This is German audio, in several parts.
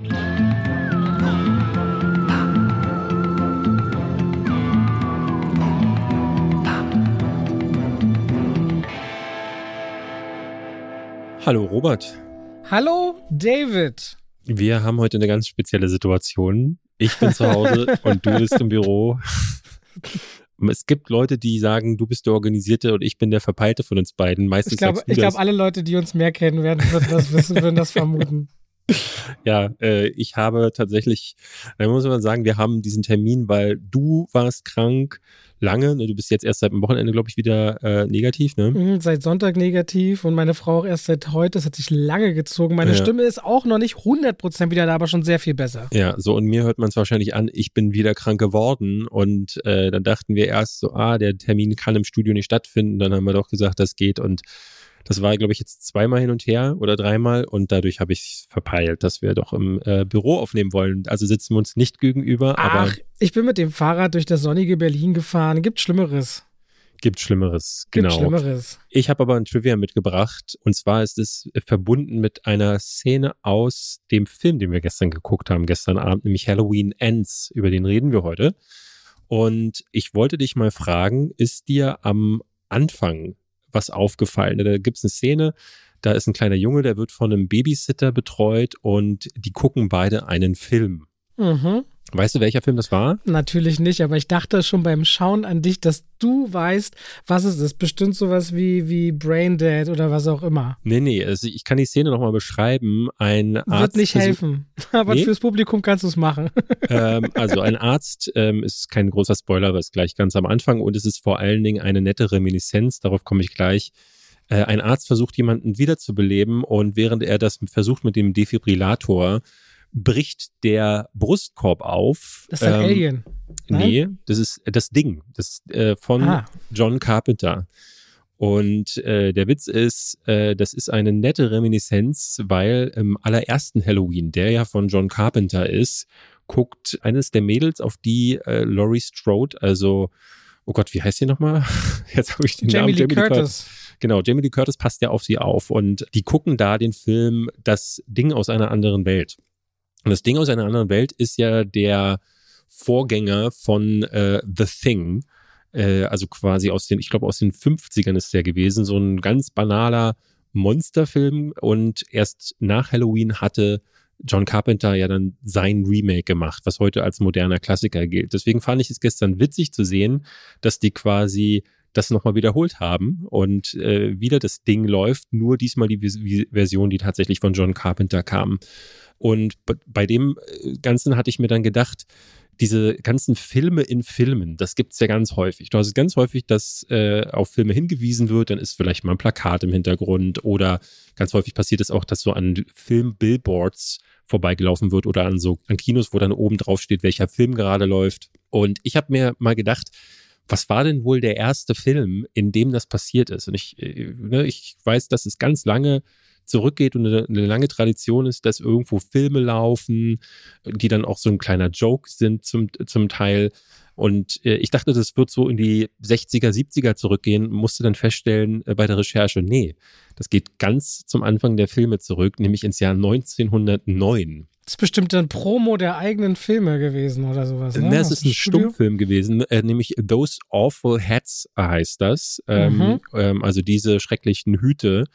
Hallo Robert. Hallo David. Wir haben heute eine ganz spezielle Situation. Ich bin zu Hause und du bist im Büro. Es gibt Leute, die sagen, du bist der Organisierte und ich bin der Verpeilte von uns beiden. Meistens ich glaube, ich alle Leute, die uns mehr kennen, werden das wissen, würden das vermuten. Ja, äh, ich habe tatsächlich, da muss man sagen, wir haben diesen Termin, weil du warst krank, lange. Ne? Du bist jetzt erst seit dem Wochenende, glaube ich, wieder äh, negativ, ne? Mhm, seit Sonntag negativ und meine Frau auch erst seit heute. Das hat sich lange gezogen. Meine ja. Stimme ist auch noch nicht 100% wieder da, aber schon sehr viel besser. Ja, so und mir hört man es wahrscheinlich an, ich bin wieder krank geworden und äh, dann dachten wir erst so, ah, der Termin kann im Studio nicht stattfinden. Dann haben wir doch gesagt, das geht und das war, glaube ich, jetzt zweimal hin und her oder dreimal und dadurch habe ich verpeilt, dass wir doch im äh, Büro aufnehmen wollen. Also sitzen wir uns nicht gegenüber. Ach, aber ich bin mit dem Fahrrad durch das sonnige Berlin gefahren. Gibt Schlimmeres. Gibt Schlimmeres, genau. Gibt Schlimmeres. Ich habe aber ein Trivia mitgebracht und zwar ist es verbunden mit einer Szene aus dem Film, den wir gestern geguckt haben, gestern Abend, nämlich Halloween Ends. Über den reden wir heute. Und ich wollte dich mal fragen, ist dir am Anfang was aufgefallen. Da gibt es eine Szene, da ist ein kleiner Junge, der wird von einem Babysitter betreut und die gucken beide einen Film. Mhm. Weißt du, welcher Film das war? Natürlich nicht, aber ich dachte schon beim Schauen an dich, dass du weißt, was es ist. Bestimmt sowas wie, wie Braindead oder was auch immer. Nee, nee, also ich kann die Szene nochmal beschreiben. Ein Arzt. Wird nicht helfen, aber nee? fürs Publikum kannst du es machen. Ähm, also ein Arzt ähm, ist kein großer Spoiler, aber ist gleich ganz am Anfang und es ist vor allen Dingen eine nette Reminiszenz, darauf komme ich gleich. Äh, ein Arzt versucht jemanden wiederzubeleben und während er das versucht mit dem Defibrillator, bricht der Brustkorb auf. Das ist ein ähm, Alien. Nein? Nee, das ist das Ding. Das äh, von ah. John Carpenter. Und äh, der Witz ist, äh, das ist eine nette Reminiszenz, weil im allerersten Halloween, der ja von John Carpenter ist, guckt eines der Mädels, auf die äh, Laurie Strode, also, oh Gott, wie heißt sie nochmal? Jetzt habe ich den Jamie Namen. Lee Jamie Curtis. Curtis. Genau, Jamie Lee Curtis passt ja auf sie auf und die gucken da den Film Das Ding aus einer anderen Welt. Und das Ding aus einer anderen Welt ist ja der Vorgänger von äh, The Thing. Äh, also quasi aus den, ich glaube, aus den 50ern ist der gewesen. So ein ganz banaler Monsterfilm. Und erst nach Halloween hatte John Carpenter ja dann sein Remake gemacht, was heute als moderner Klassiker gilt. Deswegen fand ich es gestern witzig zu sehen, dass die quasi das nochmal wiederholt haben und äh, wieder das Ding läuft, nur diesmal die Version, die tatsächlich von John Carpenter kam. Und bei dem äh, Ganzen hatte ich mir dann gedacht, diese ganzen Filme in Filmen, das gibt es ja ganz häufig. Du hast es ganz häufig, dass äh, auf Filme hingewiesen wird, dann ist vielleicht mal ein Plakat im Hintergrund oder ganz häufig passiert es auch, dass so an Film-Billboards vorbeigelaufen wird oder an so an Kinos, wo dann oben drauf steht, welcher Film gerade läuft. Und ich habe mir mal gedacht, was war denn wohl der erste Film, in dem das passiert ist? Und ich, äh, ne, ich weiß, dass es ganz lange zurückgeht und eine, eine, lange Tradition ist, dass irgendwo Filme laufen, die dann auch so ein kleiner Joke sind zum, zum Teil. Und äh, ich dachte, das wird so in die 60er, 70er zurückgehen, musste dann feststellen äh, bei der Recherche, nee, das geht ganz zum Anfang der Filme zurück, nämlich ins Jahr 1909. Das ist bestimmt ein Promo der eigenen Filme gewesen oder sowas. Ne? Es ist ein Studio? Stummfilm gewesen, äh, nämlich Those Awful Hats heißt das. Ähm, mhm. ähm, also diese schrecklichen Hüte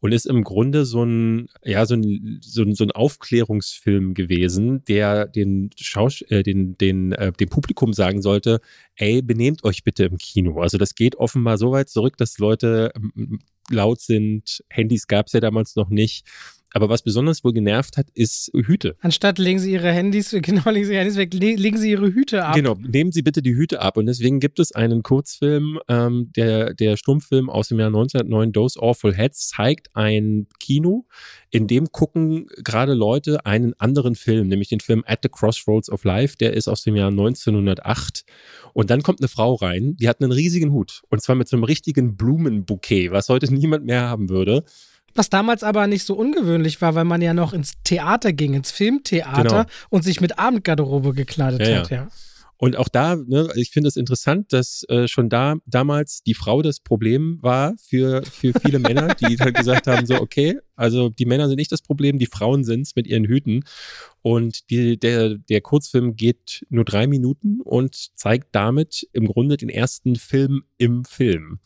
und ist im Grunde so ein, ja, so ein, so ein, so ein Aufklärungsfilm gewesen, der den Schaus äh, den, den, äh, dem Publikum sagen sollte, ey, benehmt euch bitte im Kino. Also das geht offenbar so weit zurück, dass Leute ähm, laut sind. Handys gab es ja damals noch nicht. Aber was besonders wohl genervt hat, ist Hüte. Anstatt legen Sie Ihre Handys, genau, legen Sie Ihre Handys weg, legen Sie Ihre Hüte ab. Genau, nehmen Sie bitte die Hüte ab. Und deswegen gibt es einen Kurzfilm, ähm, der, der Stummfilm aus dem Jahr 1909, Those Awful Heads, zeigt ein Kino, in dem gucken gerade Leute einen anderen Film, nämlich den Film At the Crossroads of Life, der ist aus dem Jahr 1908. Und dann kommt eine Frau rein, die hat einen riesigen Hut. Und zwar mit so einem richtigen Blumenbouquet, was heute niemand mehr haben würde. Was damals aber nicht so ungewöhnlich war, weil man ja noch ins Theater ging, ins Filmtheater genau. und sich mit Abendgarderobe gekleidet ja, hat, ja. Und auch da, ne, ich finde es interessant, dass äh, schon da damals die Frau das Problem war für, für viele Männer, die halt gesagt haben, so, okay, also die Männer sind nicht das Problem, die Frauen sind's mit ihren Hüten. Und die, der, der Kurzfilm geht nur drei Minuten und zeigt damit im Grunde den ersten Film im Film.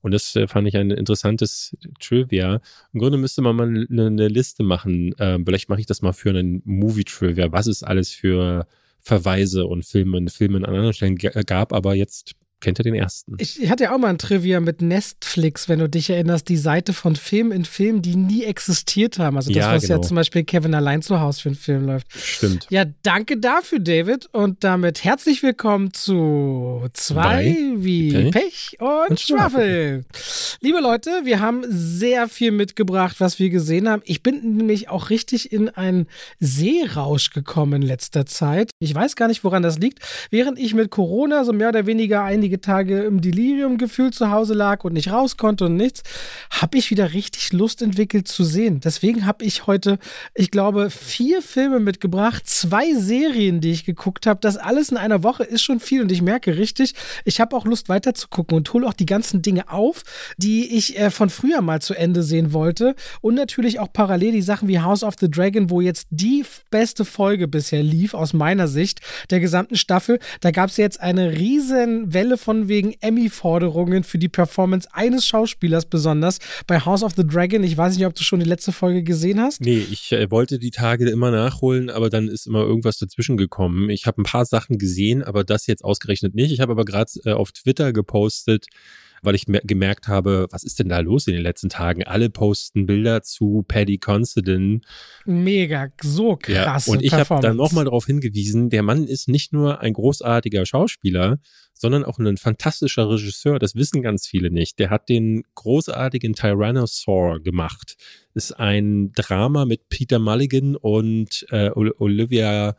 Und das äh, fand ich ein interessantes Trivia. Im Grunde müsste man mal eine, eine Liste machen. Ähm, vielleicht mache ich das mal für einen Movie-Trivia. Was es alles für Verweise und Filme, Filme an anderen Stellen gab, aber jetzt Kennt ihr den ersten? Ich hatte ja auch mal ein Trivia mit Netflix, wenn du dich erinnerst, die Seite von Film in Film, die nie existiert haben. Also das, ja, was genau. ja zum Beispiel Kevin allein zu Hause für einen Film läuft. Stimmt. Ja, danke dafür, David. Und damit herzlich willkommen zu zwei Bei wie Pech, Pech und, und Schwafel. Liebe Leute, wir haben sehr viel mitgebracht, was wir gesehen haben. Ich bin nämlich auch richtig in einen Seerausch gekommen in letzter Zeit. Ich weiß gar nicht, woran das liegt. Während ich mit Corona so mehr oder weniger einige einige Tage im Delirium gefühlt zu Hause lag und nicht raus konnte und nichts, habe ich wieder richtig Lust entwickelt zu sehen. Deswegen habe ich heute, ich glaube, vier Filme mitgebracht, zwei Serien, die ich geguckt habe. Das alles in einer Woche ist schon viel und ich merke richtig, ich habe auch Lust weiter zu gucken und hole auch die ganzen Dinge auf, die ich äh, von früher mal zu Ende sehen wollte. Und natürlich auch parallel die Sachen wie House of the Dragon, wo jetzt die beste Folge bisher lief, aus meiner Sicht, der gesamten Staffel. Da gab es jetzt eine riesen Welle von wegen Emmy-Forderungen für die Performance eines Schauspielers besonders bei House of the Dragon. Ich weiß nicht, ob du schon die letzte Folge gesehen hast. Nee, ich äh, wollte die Tage immer nachholen, aber dann ist immer irgendwas dazwischen gekommen. Ich habe ein paar Sachen gesehen, aber das jetzt ausgerechnet nicht. Ich habe aber gerade äh, auf Twitter gepostet, weil ich gemerkt habe, was ist denn da los in den letzten Tagen? Alle posten Bilder zu Paddy Considine. Mega, so krass. Ja, und ich habe dann nochmal darauf hingewiesen, der Mann ist nicht nur ein großartiger Schauspieler, sondern auch ein fantastischer Regisseur. Das wissen ganz viele nicht. Der hat den großartigen Tyrannosaur gemacht. Ist ein Drama mit Peter Mulligan und äh, Olivia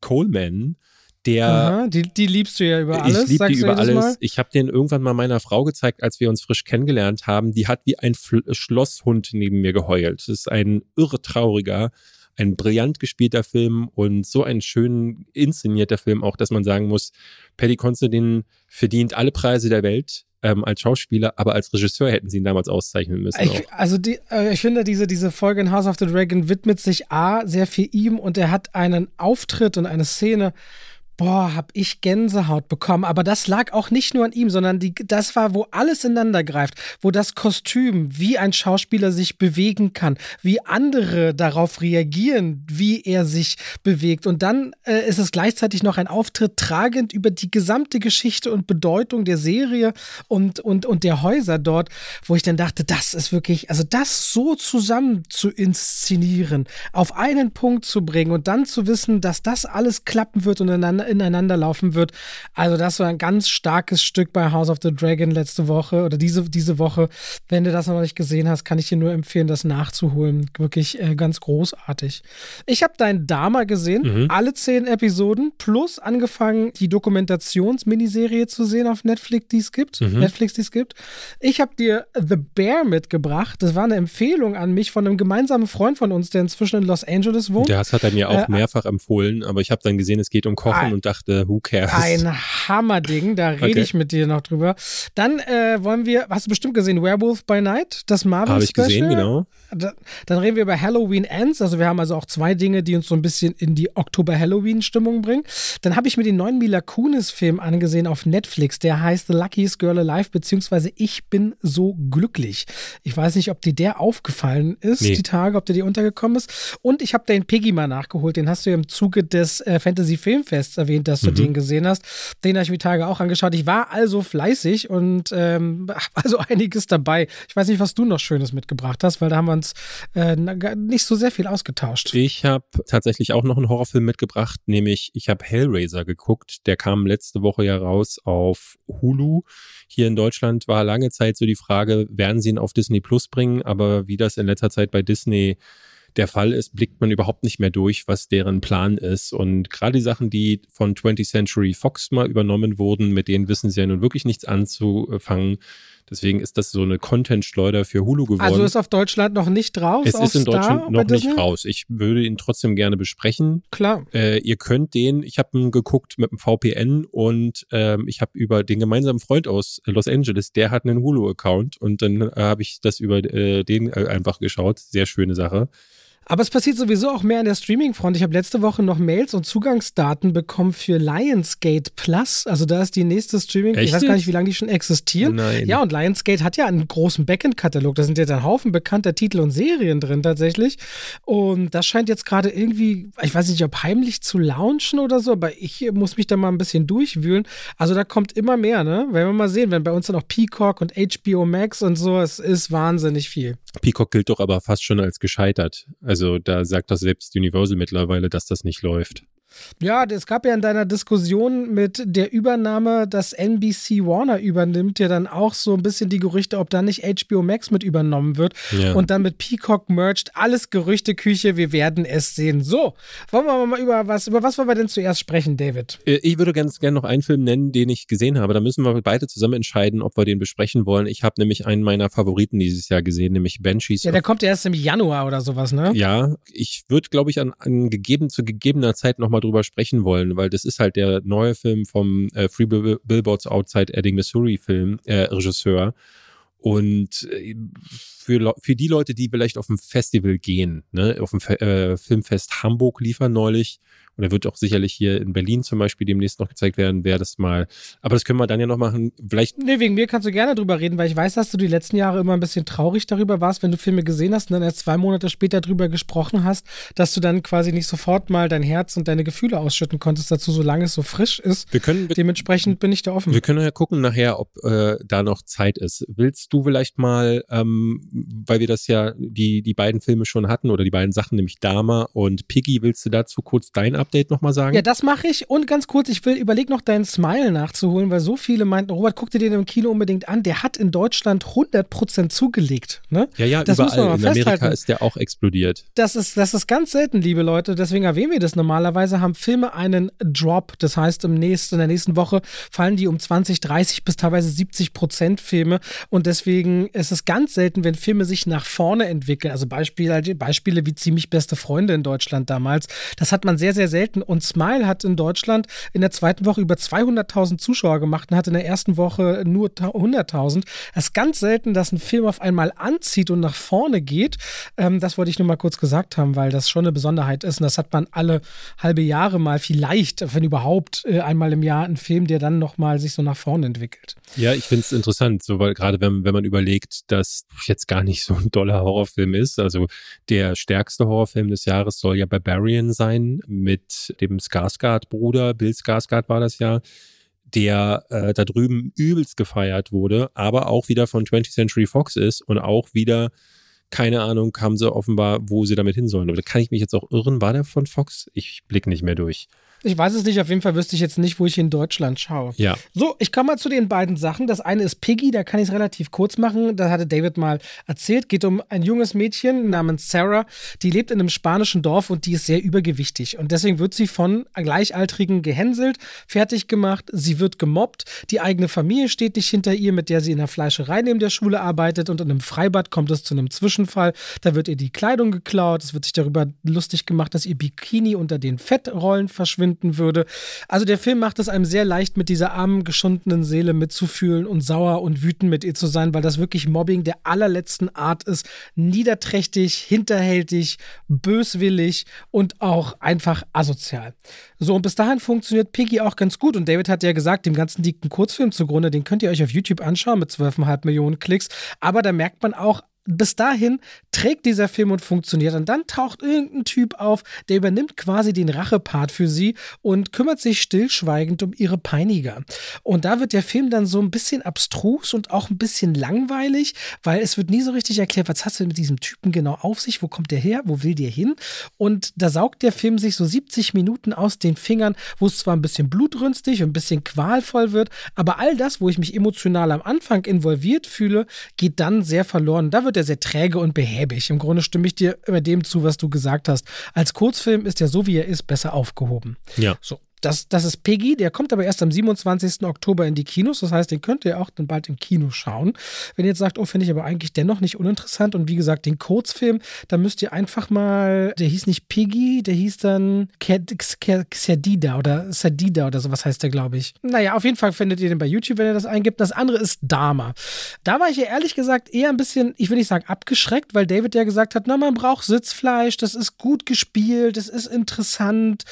Coleman der. Aha, die, die liebst du ja über alles. Ich liebe die über alles. Mal? Ich habe den irgendwann mal meiner Frau gezeigt, als wir uns frisch kennengelernt haben. Die hat wie ein Fl Schlosshund neben mir geheult. Das ist ein irre trauriger, ein brillant gespielter Film und so ein schön inszenierter Film auch, dass man sagen muss, Paddy Considine verdient alle Preise der Welt. Ähm, als Schauspieler, aber als Regisseur hätten sie ihn damals auszeichnen müssen. Ich, also die, äh, ich finde, diese, diese Folge in House of the Dragon widmet sich A, sehr viel ihm und er hat einen Auftritt und eine Szene, boah, hab ich Gänsehaut bekommen. Aber das lag auch nicht nur an ihm, sondern die, das war, wo alles ineinander greift, wo das Kostüm, wie ein Schauspieler sich bewegen kann, wie andere darauf reagieren, wie er sich bewegt. Und dann äh, ist es gleichzeitig noch ein Auftritt tragend über die gesamte Geschichte und Bedeutung der Serie und, und, und der Häuser dort, wo ich dann dachte, das ist wirklich, also das so zusammen zu inszenieren, auf einen Punkt zu bringen und dann zu wissen, dass das alles klappen wird und ineinander ineinander laufen wird. Also das war ein ganz starkes Stück bei House of the Dragon letzte Woche oder diese, diese Woche. Wenn du das noch nicht gesehen hast, kann ich dir nur empfehlen, das nachzuholen. Wirklich äh, ganz großartig. Ich habe dein Dama gesehen, mhm. alle zehn Episoden, plus angefangen, die Dokumentationsminiserie zu sehen auf Netflix, die es gibt. Mhm. Netflix, die es gibt. Ich habe dir The Bear mitgebracht. Das war eine Empfehlung an mich von einem gemeinsamen Freund von uns, der inzwischen in Los Angeles wohnt. Ja, das hat er mir auch äh, mehrfach empfohlen, aber ich habe dann gesehen, es geht um Kochen und und dachte, who cares? Ein Hammerding, da rede okay. ich mit dir noch drüber. Dann äh, wollen wir, hast du bestimmt gesehen, Werewolf by Night, das Marvel Habe ich gesehen, genau. Da, dann reden wir über Halloween Ends, also wir haben also auch zwei Dinge, die uns so ein bisschen in die Oktober-Halloween-Stimmung bringen. Dann habe ich mir den neuen Mila Kunis-Film angesehen auf Netflix, der heißt The Luckiest Girl Alive, beziehungsweise Ich bin so glücklich. Ich weiß nicht, ob dir der aufgefallen ist, nee. die Tage, ob der dir untergekommen ist. Und ich habe den Piggy mal nachgeholt, den hast du ja im Zuge des äh, Fantasy Filmfests erwähnt dass du mhm. den gesehen hast. Den habe ich mir Tage auch angeschaut. Ich war also fleißig und ähm, also einiges dabei. Ich weiß nicht, was du noch Schönes mitgebracht hast, weil da haben wir uns äh, nicht so sehr viel ausgetauscht. Ich habe tatsächlich auch noch einen Horrorfilm mitgebracht, nämlich ich habe Hellraiser geguckt. Der kam letzte Woche ja raus auf Hulu. Hier in Deutschland war lange Zeit so die Frage, werden sie ihn auf Disney Plus bringen? Aber wie das in letzter Zeit bei Disney der Fall ist, blickt man überhaupt nicht mehr durch, was deren Plan ist. Und gerade die Sachen, die von 20th Century Fox mal übernommen wurden, mit denen wissen sie ja nun wirklich nichts anzufangen. Deswegen ist das so eine Content-Schleuder für Hulu geworden. Also ist auf Deutschland noch nicht raus? Es ist in Star Deutschland noch nicht raus. Ich würde ihn trotzdem gerne besprechen. Klar. Äh, ihr könnt den, ich habe ihn geguckt mit dem VPN und ähm, ich habe über den gemeinsamen Freund aus Los Angeles, der hat einen Hulu-Account und dann äh, habe ich das über äh, den äh, einfach geschaut. Sehr schöne Sache. Aber es passiert sowieso auch mehr an der Streaming-Front. Ich habe letzte Woche noch Mails und Zugangsdaten bekommen für Lionsgate Plus. Also da ist die nächste Streaming. Echt? Ich weiß gar nicht, wie lange die schon existieren. Nein. Ja, und Lionsgate hat ja einen großen Backend-Katalog. Da sind jetzt ein Haufen bekannter Titel und Serien drin tatsächlich. Und das scheint jetzt gerade irgendwie, ich weiß nicht, ob heimlich zu launchen oder so, aber ich muss mich da mal ein bisschen durchwühlen. Also da kommt immer mehr, ne? Werden wir mal sehen, wenn bei uns dann auch Peacock und HBO Max und so, es ist wahnsinnig viel. Peacock gilt doch aber fast schon als gescheitert. Also da sagt das selbst Universal mittlerweile, dass das nicht läuft. Ja, es gab ja in deiner Diskussion mit der Übernahme, dass NBC Warner übernimmt, ja dann auch so ein bisschen die Gerüchte, ob da nicht HBO Max mit übernommen wird Ja. und dann mit Peacock merged. Alles Gerüchteküche, wir werden es sehen. So, wollen wir mal über was, über was wollen wir denn zuerst sprechen, David? Äh, Ich würde ganz gerne noch einen Film nennen, den ich gesehen habe. Da müssen wir beide zusammen entscheiden, ob wir den besprechen wollen. Ich habe nämlich einen meiner Favoriten dieses Jahr gesehen, nämlich Banshees. Ja, der kommt ja erst im Januar oder sowas, ne? Ja, ich würde, glaube ich, an, an gegeben, zu gegebener Zeit nochmal drüber sprechen wollen, weil das ist halt der neue Film vom äh, Free Bill Billboards Outside Edding, Missouri Film, äh, Regisseur. Und äh, für, für die Leute, die vielleicht auf ein Festival gehen, ne, auf dem Fe äh, Filmfest Hamburg liefern neulich, und er wird auch sicherlich hier in Berlin zum Beispiel demnächst noch gezeigt werden, wäre das mal, aber das können wir dann ja noch machen, vielleicht Nee, wegen mir kannst du gerne drüber reden, weil ich weiß, dass du die letzten Jahre immer ein bisschen traurig darüber warst, wenn du Filme gesehen hast und dann erst zwei Monate später drüber gesprochen hast, dass du dann quasi nicht sofort mal dein Herz und deine Gefühle ausschütten konntest dazu, solange es so frisch ist. wir können, Dementsprechend bin ich da offen. Wir können ja gucken nachher, ob äh, da noch Zeit ist. Willst du vielleicht mal, ähm, weil wir das ja, die, die beiden Filme schon hatten oder die beiden Sachen, nämlich Dama und Piggy, willst du dazu kurz dein Update nochmal sagen? Ja, das mache ich. Und ganz kurz, ich will überleg noch deinen Smile nachzuholen, weil so viele meinten, Robert, guck dir den im Kino unbedingt an. Der hat in Deutschland 100% zugelegt. Ne? ja, ja das überall. In Amerika festhalten. ist der auch explodiert. Das ist, das ist ganz selten, liebe Leute. Deswegen erwähnen wir das normalerweise. Haben Filme einen Drop. Das heißt, im nächsten, in der nächsten Woche fallen die um 20, 30 bis teilweise 70 Prozent Filme. Und deswegen ist es ganz selten, wenn Filme sich nach vorne entwickeln. Also Beispiele, Beispiele wie ziemlich beste Freunde in Deutschland damals. Das hat man sehr, sehr selten. Und Smile hat in Deutschland in der zweiten Woche über 200.000 Zuschauer gemacht und hat in der ersten Woche nur ta- 100.000. Das ist ganz selten, dass ein Film auf einmal anzieht und nach vorne geht. Ähm, das wollte ich nur mal kurz gesagt haben, weil das schon eine Besonderheit ist. Und das hat man alle halbe Jahre mal vielleicht, wenn überhaupt, äh, einmal im Jahr einen Film, der dann nochmal sich so nach vorne entwickelt. Ja, ich finde es interessant, so, weil gerade wenn, wenn man überlegt, dass jetzt gar nicht so ein doller Horrorfilm ist. Also der stärkste Horrorfilm des Jahres soll ja Barbarian sein mit dem Skarsgård-Bruder, Bill Skarsgård war das ja, der äh, da drüben übelst gefeiert wurde, aber auch wieder von 20th Century Fox ist und auch wieder keine Ahnung, haben sie offenbar, wo sie damit hin sollen. Aber da kann ich mich jetzt auch irren. War der von Fox? Ich blick nicht mehr durch. Ich weiß es nicht, auf jeden Fall wüsste ich jetzt nicht, wo ich in Deutschland schaue. Ja. So, ich komme mal zu den beiden Sachen. Das eine ist Piggy, da kann ich es relativ kurz machen. Da hatte David mal erzählt. Geht um ein junges Mädchen namens Sarah. Die lebt in einem spanischen Dorf und die ist sehr übergewichtig. Und deswegen wird sie von Gleichaltrigen gehänselt, fertig gemacht. Sie wird gemobbt. Die eigene Familie steht nicht hinter ihr, mit der sie in der Fleischerei neben der Schule arbeitet. Und in einem Freibad kommt es zu einem Zwischenfall. Da wird ihr die Kleidung geklaut. Es wird sich darüber lustig gemacht, dass ihr Bikini unter den Fettrollen verschwindet würde. Also der Film macht es einem sehr leicht, mit dieser armen, geschundenen Seele mitzufühlen und sauer und wütend mit ihr zu sein, weil das wirklich Mobbing der allerletzten Art ist. Niederträchtig, hinterhältig, böswillig und auch einfach asozial. So, und bis dahin funktioniert Piggy auch ganz gut. Und David hat ja gesagt, dem ganzen liegt ein Kurzfilm zugrunde, den könnt ihr euch auf YouTube anschauen mit 12,5 Millionen Klicks. Aber da merkt man auch, bis dahin trägt dieser Film und funktioniert. Und dann taucht irgendein Typ auf, der übernimmt quasi den Rachepart für sie und kümmert sich stillschweigend um ihre Peiniger. Und da wird der Film dann so ein bisschen abstrus und auch ein bisschen langweilig, weil es wird nie so richtig erklärt, was hast du mit diesem Typen genau auf sich, wo kommt der her, wo will der hin? Und da saugt der Film sich so 70 Minuten aus den Fingern, wo es zwar ein bisschen blutrünstig und ein bisschen qualvoll wird, aber all das, wo ich mich emotional am Anfang involviert fühle, geht dann sehr verloren. Da wird er sehr träge und behäbig. Im Grunde stimme ich dir über dem zu, was du gesagt hast. Als Kurzfilm ist er so, wie er ist, besser aufgehoben. Ja. So. Das, das ist Piggy, der kommt aber erst am 27. Oktober in die Kinos. Das heißt, den könnt ihr auch dann bald im Kino schauen. Wenn ihr jetzt sagt, oh, finde ich aber eigentlich dennoch nicht uninteressant. Und wie gesagt, den Kurzfilm, da müsst ihr einfach mal, der hieß nicht Piggy, der hieß dann Xerdida oder Sadida oder sowas heißt der, glaube ich. Naja, auf jeden Fall findet ihr den bei YouTube, wenn ihr das eingibt. Das andere ist Dama. Da war ich ja ehrlich gesagt eher ein bisschen, ich will nicht sagen abgeschreckt, weil David ja gesagt hat, na, man braucht Sitzfleisch, das ist gut gespielt, das ist interessant,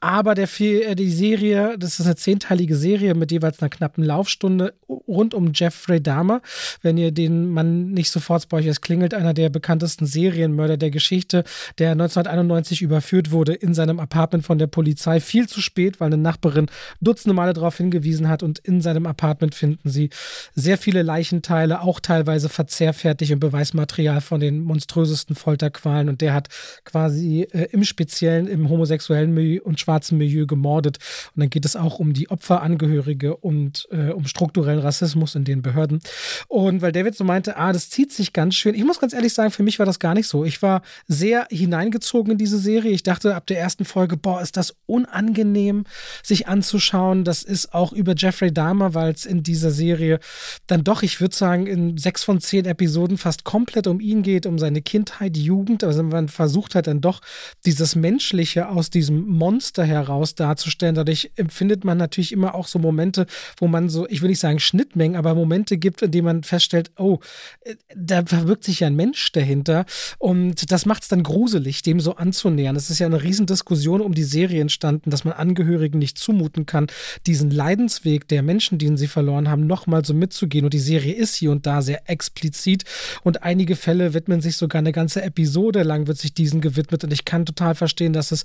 aber der Film die Serie, das ist eine zehnteilige Serie mit jeweils einer knappen Laufstunde rund um Jeffrey Dahmer. Wenn ihr den Mann nicht sofort bei euch es klingelt, einer der bekanntesten Serienmörder der Geschichte, der 1991 überführt wurde in seinem Apartment von der Polizei. Viel zu spät, weil eine Nachbarin dutzende Male darauf hingewiesen hat und in seinem Apartment finden sie sehr viele Leichenteile, auch teilweise verzehrfertig und Beweismaterial von den monströsesten Folterqualen und der hat quasi äh, im Speziellen im homosexuellen Milieu und schwarzen Milieu gemordet ermordet. Und dann geht es auch um die Opferangehörige und äh, um strukturellen Rassismus in den Behörden. Und weil David so meinte, ah, das zieht sich ganz schön. Ich muss ganz ehrlich sagen, für mich war das gar nicht so. Ich war sehr hineingezogen in diese Serie. Ich dachte ab der ersten Folge, boah, ist das unangenehm, sich anzuschauen. Das ist auch über Jeffrey Dahmer, weil es in dieser Serie dann doch, ich würde sagen, in sechs von zehn Episoden fast komplett um ihn geht, um seine Kindheit, Jugend. Also man versucht halt dann doch dieses Menschliche aus diesem Monster heraus darzustellen darzustellen. Dadurch empfindet man natürlich immer auch so Momente, wo man so, ich will nicht sagen Schnittmengen, aber Momente gibt, in denen man feststellt, oh, äh, da verbirgt sich ja ein Mensch dahinter. Und das macht es dann gruselig, dem so anzunähern. Es ist ja eine Riesendiskussion um die Serie entstanden, dass man Angehörigen nicht zumuten kann, diesen Leidensweg der Menschen, den sie verloren haben, nochmal so mitzugehen. Und die Serie ist hier und da sehr explizit. Und einige Fälle widmen sich sogar eine ganze Episode lang, wird sich diesen gewidmet. Und ich kann total verstehen, dass es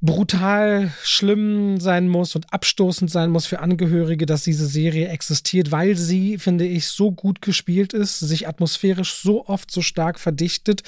brutal schlimm sein muss und abstoßend sein muss für Angehörige, dass diese Serie existiert, weil sie, finde ich, so gut gespielt ist, sich atmosphärisch so oft so stark verdichtet,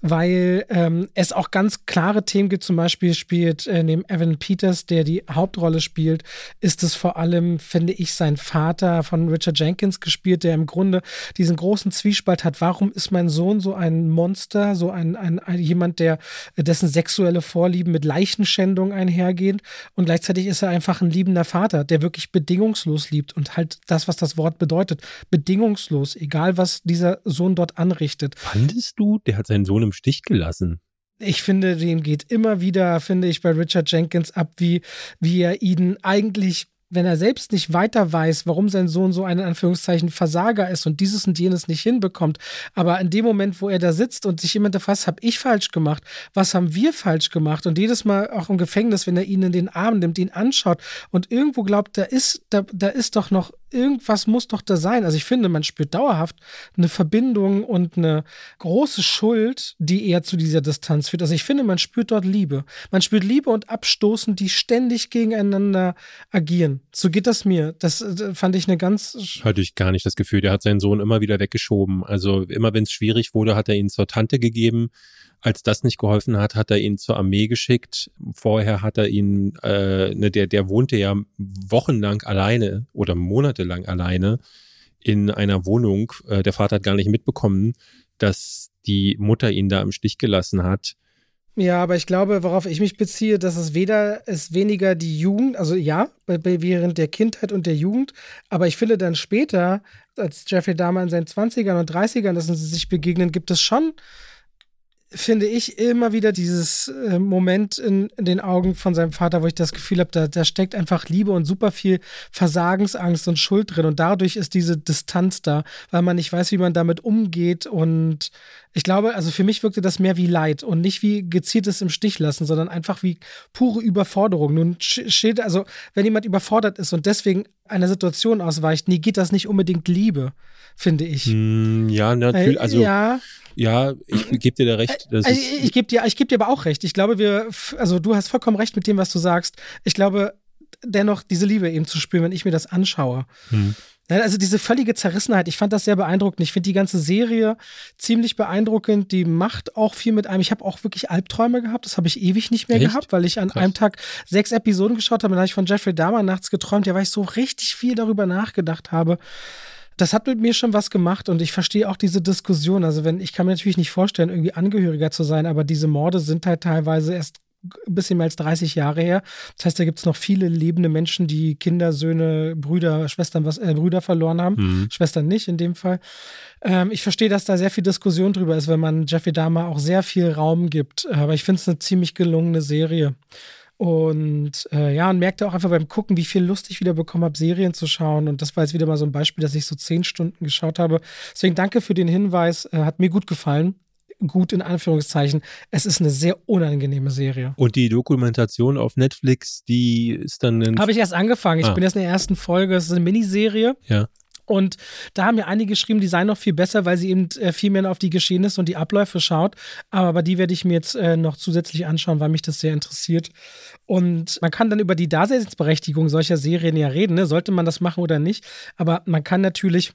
weil ähm, es auch ganz klare Themen gibt. Zum Beispiel spielt äh, neben Evan Peters, der die Hauptrolle spielt, ist es vor allem, finde ich, sein Vater von Richard Jenkins gespielt, der im Grunde diesen großen Zwiespalt hat. Warum ist mein Sohn so ein Monster, so ein, ein, ein jemand, der dessen sexuelle Vorlieben mit Leichen Menschenschändung einhergehen und gleichzeitig ist er einfach ein liebender Vater, der wirklich bedingungslos liebt und halt das, was das Wort bedeutet, bedingungslos, egal was dieser Sohn dort anrichtet. Fandest du, der hat seinen Sohn im Stich gelassen? ich finde, dem geht immer wieder, finde ich, bei Richard Jenkins ab, wie, wie er ihn eigentlich wenn er selbst nicht weiter weiß, warum sein Sohn so ein in Anführungszeichen Versager ist und dieses und jenes nicht hinbekommt, aber in dem Moment, wo er da sitzt und sich jemand was habe ich falsch gemacht, was haben wir falsch gemacht? Und jedes Mal auch im Gefängnis, wenn er ihn in den Arm nimmt, ihn anschaut und irgendwo glaubt, da ist da, da ist doch noch irgendwas muss doch da sein. Also ich finde, man spürt dauerhaft eine Verbindung und eine große Schuld, die eher zu dieser Distanz führt. Also ich finde, man spürt dort Liebe. Man spürt Liebe und Abstoßen, die ständig gegeneinander agieren. So geht das mir. Das äh, fand ich eine ganz. Hatte ich gar nicht das Gefühl. Der hat seinen Sohn immer wieder weggeschoben. Also immer wenn es schwierig wurde, hat er ihn zur Tante gegeben. Als das nicht geholfen hat, hat er ihn zur Armee geschickt. Vorher hat er ihn, äh, ne, der, der wohnte ja wochenlang alleine oder monatelang alleine in einer Wohnung. Äh, der Vater hat gar nicht mitbekommen, dass die Mutter ihn da im Stich gelassen hat. Ja, aber ich glaube, worauf ich mich beziehe, dass es weder ist weniger die Jugend, also ja, während der Kindheit und der Jugend, aber ich finde dann später, als Jeffrey Dahmer in seinen 20ern und 30ern, dass sie sich begegnen, gibt es schon finde ich immer wieder dieses äh, Moment in, in, den Augen von seinem Vater, wo ich das Gefühl habe, da, da steckt einfach Liebe und super viel Versagensangst und Schuld drin. Und dadurch ist diese Distanz da, weil man nicht weiß, wie man damit umgeht. Und ich glaube, also für mich wirkte das mehr wie Leid und nicht wie gezieltes im Stich lassen, sondern einfach wie pure Überforderung. Nun steht, also wenn jemand überfordert ist und deswegen einer Situation ausweicht, nee, geht das nicht unbedingt Liebe, finde ich. Mm, ja, natürlich. Also, ja. Ja, ich gebe dir da recht. also ich, ich gebe dir, ich geb dir aber auch recht. Ich glaube, wir, also du hast vollkommen recht mit dem, was du sagst. Ich glaube, dennoch diese Liebe eben zu spüren, wenn ich mir das anschaue. Hm. Also diese völlige Zerrissenheit, ich fand das sehr beeindruckend. Ich finde die ganze Serie ziemlich beeindruckend. Die macht auch viel mit einem. Ich habe auch wirklich Albträume gehabt. Das habe ich ewig nicht mehr Echt? gehabt, weil ich an Krass. einem Tag sechs Episoden geschaut habe. Dann habe ich von Jeffrey Dahmer nachts geträumt, ja, weil ich so richtig viel darüber nachgedacht habe das hat mit mir schon was gemacht und ich verstehe auch diese Diskussion. Also wenn, ich kann mir natürlich nicht vorstellen, irgendwie Angehöriger zu sein, aber diese Morde sind halt teilweise erst ein bisschen mehr als 30 Jahre her. Das heißt, da gibt es noch viele lebende Menschen, die Kinder, Söhne, Brüder, Schwestern, was, äh, Brüder verloren haben. Mhm. Schwestern nicht in dem Fall. Ähm, ich verstehe, dass da sehr viel Diskussion drüber ist, wenn man Jeffrey Dahmer auch sehr viel Raum gibt. Aber ich finde es eine ziemlich gelungene Serie. Und äh, ja, und merkte auch einfach beim Gucken, wie viel Lust ich wieder bekommen habe, Serien zu schauen. Und das war jetzt wieder mal so ein Beispiel, dass ich so zehn Stunden geschaut habe. Deswegen danke für den Hinweis. Äh, hat mir gut gefallen. Gut in Anführungszeichen. Es ist eine sehr unangenehme Serie. Und die Dokumentation auf Netflix, die ist dann. Habe ich erst angefangen. Ich ah. bin jetzt in der ersten Folge. Es ist eine Miniserie. Ja. Und da haben ja einige geschrieben, die seien noch viel besser, weil sie eben äh, viel mehr auf die Geschehnisse und die Abläufe schaut. Aber die werde ich mir jetzt äh, noch zusätzlich anschauen, weil mich das sehr interessiert. Und man kann dann über die Daseinsberechtigung solcher Serien ja reden, ne? sollte man das machen oder nicht. Aber man kann natürlich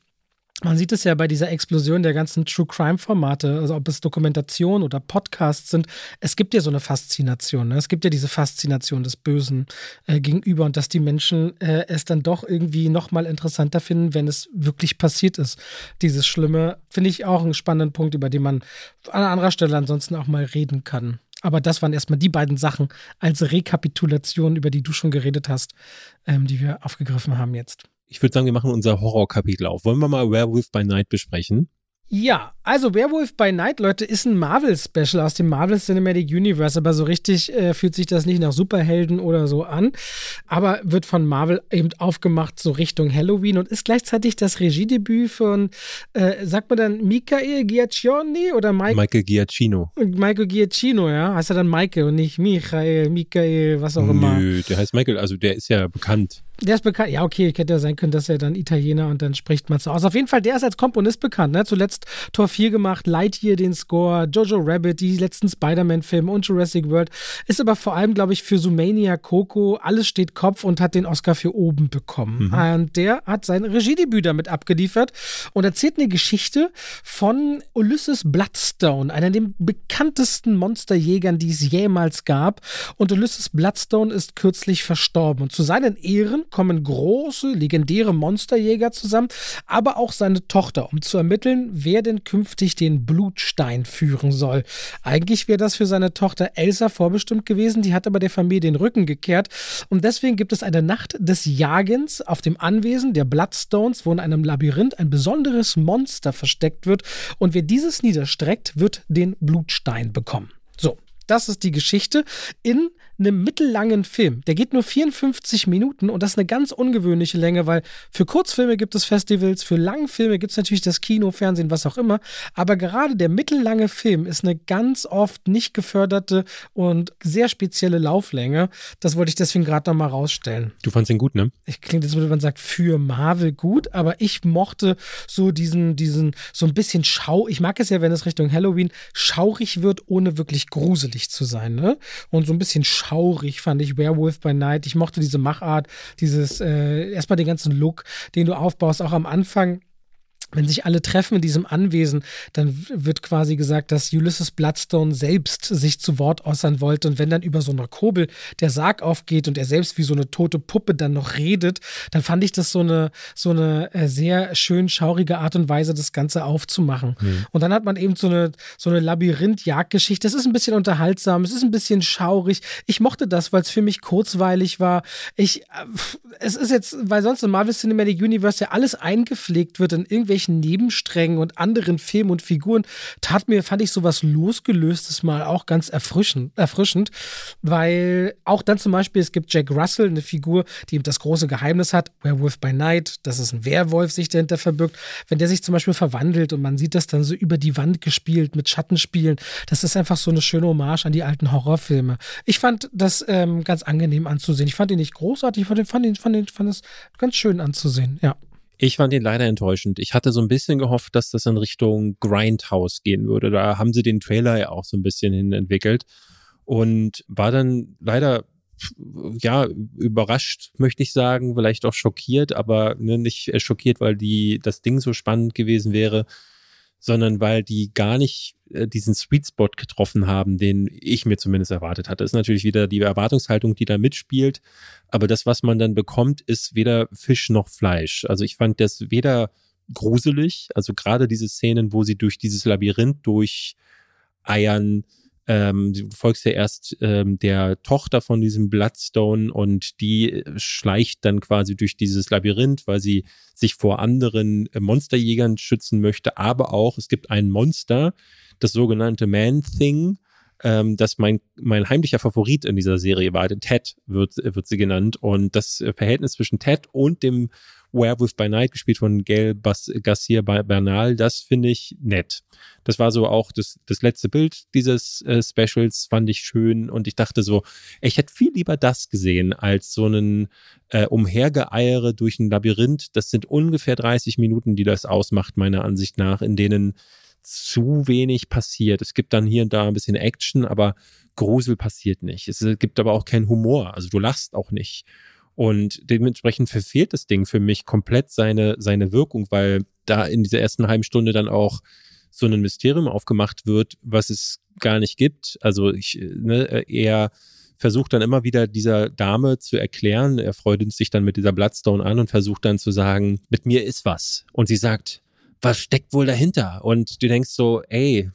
man sieht es ja bei dieser Explosion der ganzen True Crime Formate, also ob es Dokumentation oder Podcasts sind. Es gibt ja so eine Faszination. Ne? Es gibt ja diese Faszination des Bösen äh, gegenüber und dass die Menschen äh, es dann doch irgendwie nochmal interessanter finden, wenn es wirklich passiert ist. Dieses Schlimme finde ich auch einen spannenden Punkt, über den man an anderer Stelle ansonsten auch mal reden kann. Aber das waren erstmal die beiden Sachen als Rekapitulation, über die du schon geredet hast, ähm, die wir aufgegriffen haben jetzt ich würde sagen, wir machen unser Horrorkapitel auf. Wollen wir mal Werewolf by Night besprechen? Ja, also Werewolf by Night, Leute, ist ein Marvel-Special aus dem Marvel Cinematic Universe, aber so richtig äh, fühlt sich das nicht nach Superhelden oder so an, aber wird von Marvel eben aufgemacht so Richtung Halloween und ist gleichzeitig das Regiedebüt von, äh, sagt man dann Michael Giacchioni oder Mike? Michael Giacchino. Michael Giacchino, ja, heißt er dann Michael und nicht Michael, Michael, was auch immer. Nö, der heißt Michael, also der ist ja bekannt. Der ist bekannt. Ja, okay, hätte ja sein können, dass er dann Italiener und dann spricht man so aus. Auf jeden Fall, der ist als Komponist bekannt. Ne? Zuletzt Tor 4 gemacht, Lightyear den Score, Jojo Rabbit, die letzten Spider-Man-Filme und Jurassic World. Ist aber vor allem, glaube ich, für Sumania, Coco, alles steht Kopf und hat den Oscar für oben bekommen. Mhm. Und der hat sein Regiedebüt damit abgeliefert und erzählt eine Geschichte von Ulysses Bloodstone, einer der bekanntesten Monsterjägern, die es jemals gab. Und Ulysses Bloodstone ist kürzlich verstorben. Und zu seinen Ehren kommen große, legendäre Monsterjäger zusammen, aber auch seine Tochter, um zu ermitteln, wer denn künftig den Blutstein führen soll. Eigentlich wäre das für seine Tochter Elsa vorbestimmt gewesen, die hat aber der Familie den Rücken gekehrt und deswegen gibt es eine Nacht des Jagens auf dem Anwesen der Bloodstones, wo in einem Labyrinth ein besonderes Monster versteckt wird und wer dieses niederstreckt, wird den Blutstein bekommen. So, das ist die Geschichte in einem mittellangen Film. Der geht nur 54 Minuten und das ist eine ganz ungewöhnliche Länge, weil für Kurzfilme gibt es Festivals, für Langfilme gibt es natürlich das Kino, Fernsehen, was auch immer. Aber gerade der mittellange Film ist eine ganz oft nicht geförderte und sehr spezielle Lauflänge. Das wollte ich deswegen gerade nochmal rausstellen. Du fandst ihn gut, ne? Ich klingt jetzt, würde man sagt, für Marvel gut, aber ich mochte so diesen, diesen, so ein bisschen schau. Ich mag es ja, wenn es Richtung Halloween schaurig wird, ohne wirklich gruselig zu sein, ne? Und so ein bisschen schaurig schaurig, fand ich Werewolf by Night. Ich mochte diese Machart, dieses, äh, erstmal den ganzen Look, den du aufbaust, auch am Anfang wenn sich alle treffen in diesem Anwesen, dann wird quasi gesagt, dass Ulysses Bloodstone selbst sich zu Wort äußern wollte. Und wenn dann über so einer Kurbel der Sarg aufgeht und er selbst wie so eine tote Puppe dann noch redet, dann fand ich das so eine, so eine äh, sehr schön schaurige Art und Weise, das Ganze aufzumachen. Mhm. Und dann hat man eben so eine, so eine Labyrinth-Jagdgeschichte. Es ist ein bisschen unterhaltsam, es ist ein bisschen schaurig. Ich mochte das, weil es für mich kurzweilig war. Ich, äh, es ist jetzt, weil sonst im Marvel Cinematic Universe ja alles eingepflegt wird in irgendwelche irgendwelchen Nebensträngen und anderen Filmen und Figuren tat mir, fand ich sowas losgelöstes mal auch ganz erfrischend, erfrischend, weil auch dann zum Beispiel, es gibt Jack Russell, eine Figur, die eben das große Geheimnis hat, Werewolf by Night, dass es ein Werwolf sich dahinter verbirgt. Wenn der sich zum Beispiel verwandelt und man sieht das dann so über die Wand gespielt mit Schattenspielen, das ist einfach so eine schöne Hommage an die alten Horrorfilme. Ich fand das ähm, ganz angenehm anzusehen. Ich fand ihn nicht großartig, ich fand ihn, fand ihn, fand ihn, fand es ganz schön anzusehen, ja. Ich fand ihn leider enttäuschend. Ich hatte so ein bisschen gehofft, dass das in Richtung Grindhouse gehen würde. Da haben sie den Trailer ja auch so ein bisschen hin entwickelt und war dann leider ja, überrascht, möchte ich sagen, vielleicht auch schockiert, aber ne, nicht schockiert, weil die, das Ding so spannend gewesen wäre, sondern weil die gar nicht äh, diesen Sweet Spot getroffen haben, den ich mir zumindest erwartet hatte. Das ist natürlich wieder die Erwartungshaltung, die da mitspielt. Aber das, was man dann bekommt, ist weder Fisch noch Fleisch. Also ich fand das weder gruselig, also gerade diese Szenen, wo sie durch dieses Labyrinth durcheiern, ähm, du folgst ja erst ähm, der Tochter von diesem Bloodstone und die schleicht dann quasi durch dieses Labyrinth, weil sie sich vor anderen äh, Monsterjägern schützen möchte. Aber auch, es gibt ein Monster, das sogenannte Man-Thing, ähm, das mein, mein heimlicher Favorit in dieser Serie war. Ted wird, wird sie genannt. Und das Verhältnis zwischen Ted und dem Werewolf by Night, gespielt von Gail Bas Garcia Bernal, das finde ich nett. Das war so auch das, das letzte Bild dieses äh, Specials, fand ich schön und ich dachte so, ich hätte viel lieber das gesehen als so einen äh, Umhergeeiere durch ein Labyrinth. Das sind ungefähr 30 Minuten, die das ausmacht, meiner Ansicht nach, in denen zu wenig passiert. Es gibt dann hier und da ein bisschen Action, aber Grusel passiert nicht. Es gibt aber auch keinen Humor. Also du lachst auch nicht. Und dementsprechend verfehlt das Ding für mich komplett seine, seine Wirkung, weil da in dieser ersten halben Stunde dann auch so ein Mysterium aufgemacht wird, was es gar nicht gibt. Also ich, ne, er versucht dann immer wieder dieser Dame zu erklären, er freut sich dann mit dieser Bloodstone an und versucht dann zu sagen, mit mir ist was. Und sie sagt, was steckt wohl dahinter? Und du denkst so, ey,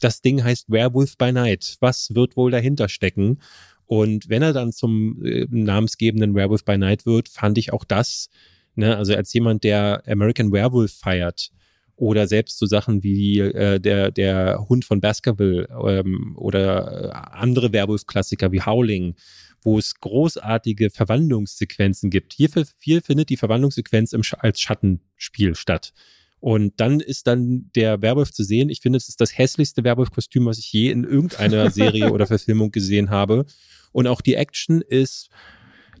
das Ding heißt Werewolf by Night. Was wird wohl dahinter stecken? Und wenn er dann zum äh, namensgebenden Werewolf by Night wird, fand ich auch das, ne, also als jemand, der American Werewolf feiert oder selbst so Sachen wie äh, der, der Hund von Baskerville ähm, oder äh, andere Werwolf-Klassiker wie Howling, wo es großartige Verwandlungssequenzen gibt. Hier, hier findet die Verwandlungssequenz im, als Schattenspiel statt. Und dann ist dann der Werwolf zu sehen. Ich finde, es ist das hässlichste Werwolf-Kostüm, was ich je in irgendeiner Serie oder Verfilmung gesehen habe. Und auch die Action ist,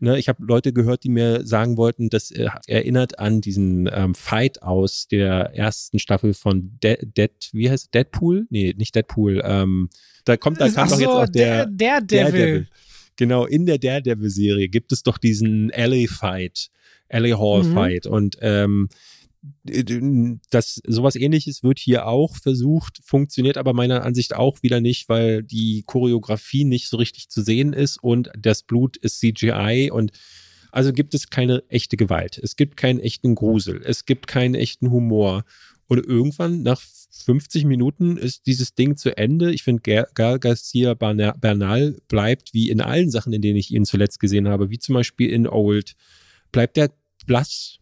ne, ich habe Leute gehört, die mir sagen wollten, das äh, erinnert an diesen ähm, Fight aus der ersten Staffel von De Dead, wie heißt es? Deadpool? Nee, nicht Deadpool. Ähm, da kommt, da kam doch jetzt auch der, der, der Devil. Genau, in der Daredevil-Serie gibt es doch diesen LA-Fight, LA Hall-Fight. Mhm. Und ähm, das sowas ähnliches wird hier auch versucht, funktioniert aber meiner Ansicht auch wieder nicht, weil die Choreografie nicht so richtig zu sehen ist und das Blut ist CGI und also gibt es keine echte Gewalt. Es gibt keinen echten Grusel. Es gibt keinen echten Humor. Und irgendwann nach 50 Minuten ist dieses Ding zu Ende. Ich finde, Gal Garcia Bernal bleibt wie in allen Sachen, in denen ich ihn zuletzt gesehen habe, wie zum Beispiel in Old, bleibt er blass,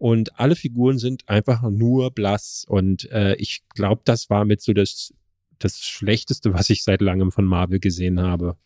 und alle Figuren sind einfach nur blass. Und äh, ich glaube, das war mit so das, das Schlechteste, was ich seit langem von Marvel gesehen habe.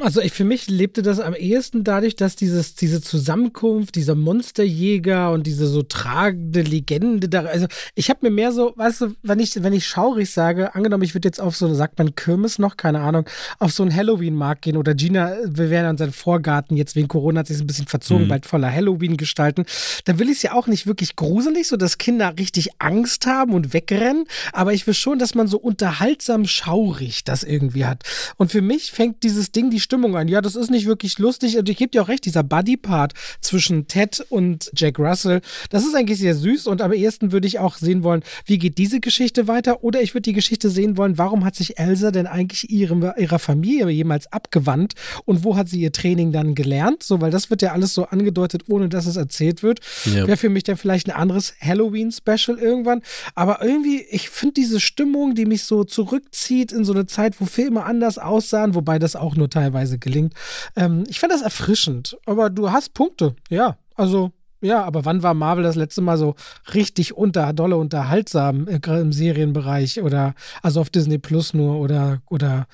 Also ich, für mich lebte das am ehesten dadurch, dass dieses, diese Zusammenkunft, dieser Monsterjäger und diese so tragende Legende da, also ich habe mir mehr so, weißt du, wenn ich, wenn ich schaurig sage, angenommen, ich würde jetzt auf so, sagt man Kirmes noch, keine Ahnung, auf so einen Halloween-Markt gehen oder Gina, wir werden an seinen Vorgarten, jetzt wegen Corona hat sich ein bisschen verzogen, mhm. bald voller Halloween gestalten, dann will ich es ja auch nicht wirklich gruselig, so dass Kinder richtig Angst haben und wegrennen, aber ich will schon, dass man so unterhaltsam schaurig das irgendwie hat. Und für mich fängt dieses Ding die Stimmung ein. Ja, das ist nicht wirklich lustig. Also ich gebe dir auch recht, dieser Buddy-Part zwischen Ted und Jack Russell, das ist eigentlich sehr süß und am ehesten würde ich auch sehen wollen, wie geht diese Geschichte weiter? Oder ich würde die Geschichte sehen wollen, warum hat sich Elsa denn eigentlich ihrem, ihrer Familie jemals abgewandt und wo hat sie ihr Training dann gelernt? So, weil das wird ja alles so angedeutet, ohne dass es erzählt wird. Ja. Wäre für mich dann vielleicht ein anderes Halloween-Special irgendwann. Aber irgendwie, ich finde diese Stimmung, die mich so zurückzieht in so eine Zeit, wo Filme anders aussahen, wobei das auch nur teilweise gelingt. Ähm, ich fand das erfrischend, aber du hast Punkte, ja. Also, ja, aber wann war Marvel das letzte Mal so richtig unter, dolle unterhaltsam, äh, gerade im Serienbereich oder also auf Disney Plus nur oder, oder,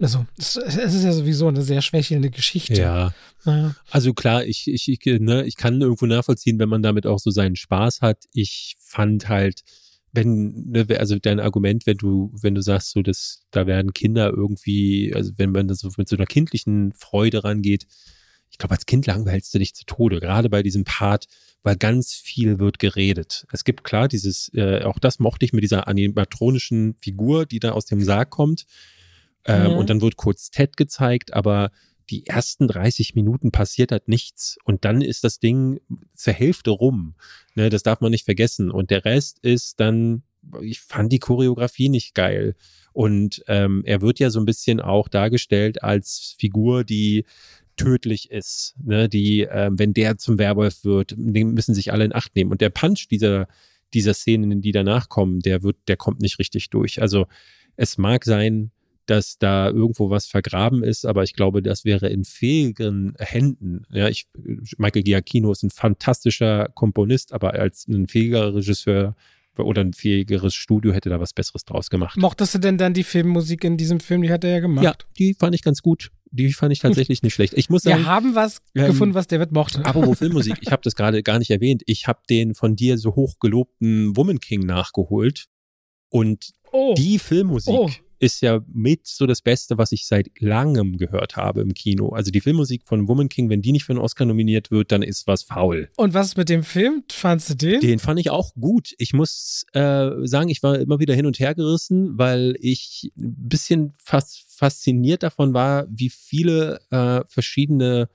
also, es, es ist ja sowieso eine sehr schwächelnde Geschichte. Ja. ja. Also klar, ich, ich, ich, ne, ich kann irgendwo nachvollziehen, wenn man damit auch so seinen Spaß hat. Ich fand halt, wenn, ne, also dein Argument, wenn du, wenn du sagst, so, dass da werden Kinder irgendwie, also wenn man das so mit so einer kindlichen Freude rangeht, ich glaube, als Kind langweilst du dich zu Tode, gerade bei diesem Part, weil ganz viel wird geredet. Es gibt klar dieses, äh, auch das mochte ich mit dieser animatronischen Figur, die da aus dem Sarg kommt. Ähm, mhm. Und dann wird kurz Ted gezeigt, aber die ersten 30 Minuten passiert halt nichts und dann ist das Ding zur Hälfte rum. Ne, das darf man nicht vergessen. Und der Rest ist dann, ich fand die Choreografie nicht geil. Und ähm, er wird ja so ein bisschen auch dargestellt als Figur, die tödlich ist, ne, die, äh, wenn der zum Werwolf wird, müssen sich alle in Acht nehmen. Und der Punch dieser, dieser Szenen, die danach kommen, der wird, der kommt nicht richtig durch. Also es mag sein, dass da irgendwo was vergraben ist, aber ich glaube, das wäre in fähigen Händen. Ja, ich, Michael Giacchino ist ein fantastischer Komponist, aber als ein fähiger Regisseur oder ein fähigeres Studio hätte da was Besseres draus gemacht. Mochtest du denn dann die Filmmusik in diesem Film? Die hat er ja gemacht. Ja, die fand ich ganz gut. Die fand ich tatsächlich nicht schlecht. Ich muss sagen, wir haben was ähm, gefunden, was David mochte. Apropos Filmmusik, ich habe das gerade gar nicht erwähnt. Ich habe den von dir so hoch gelobten Woman King nachgeholt und oh. die Filmmusik oh ist ja mit so das Beste, was ich seit langem gehört habe im Kino. Also die Filmmusik von Woman King, wenn die nicht für einen Oscar nominiert wird, dann ist was faul. Und was mit dem Film? Fandst du den? Den fand ich auch gut. Ich muss äh, sagen, ich war immer wieder hin und her gerissen, weil ich ein bisschen fast fasziniert davon war, wie viele äh, verschiedene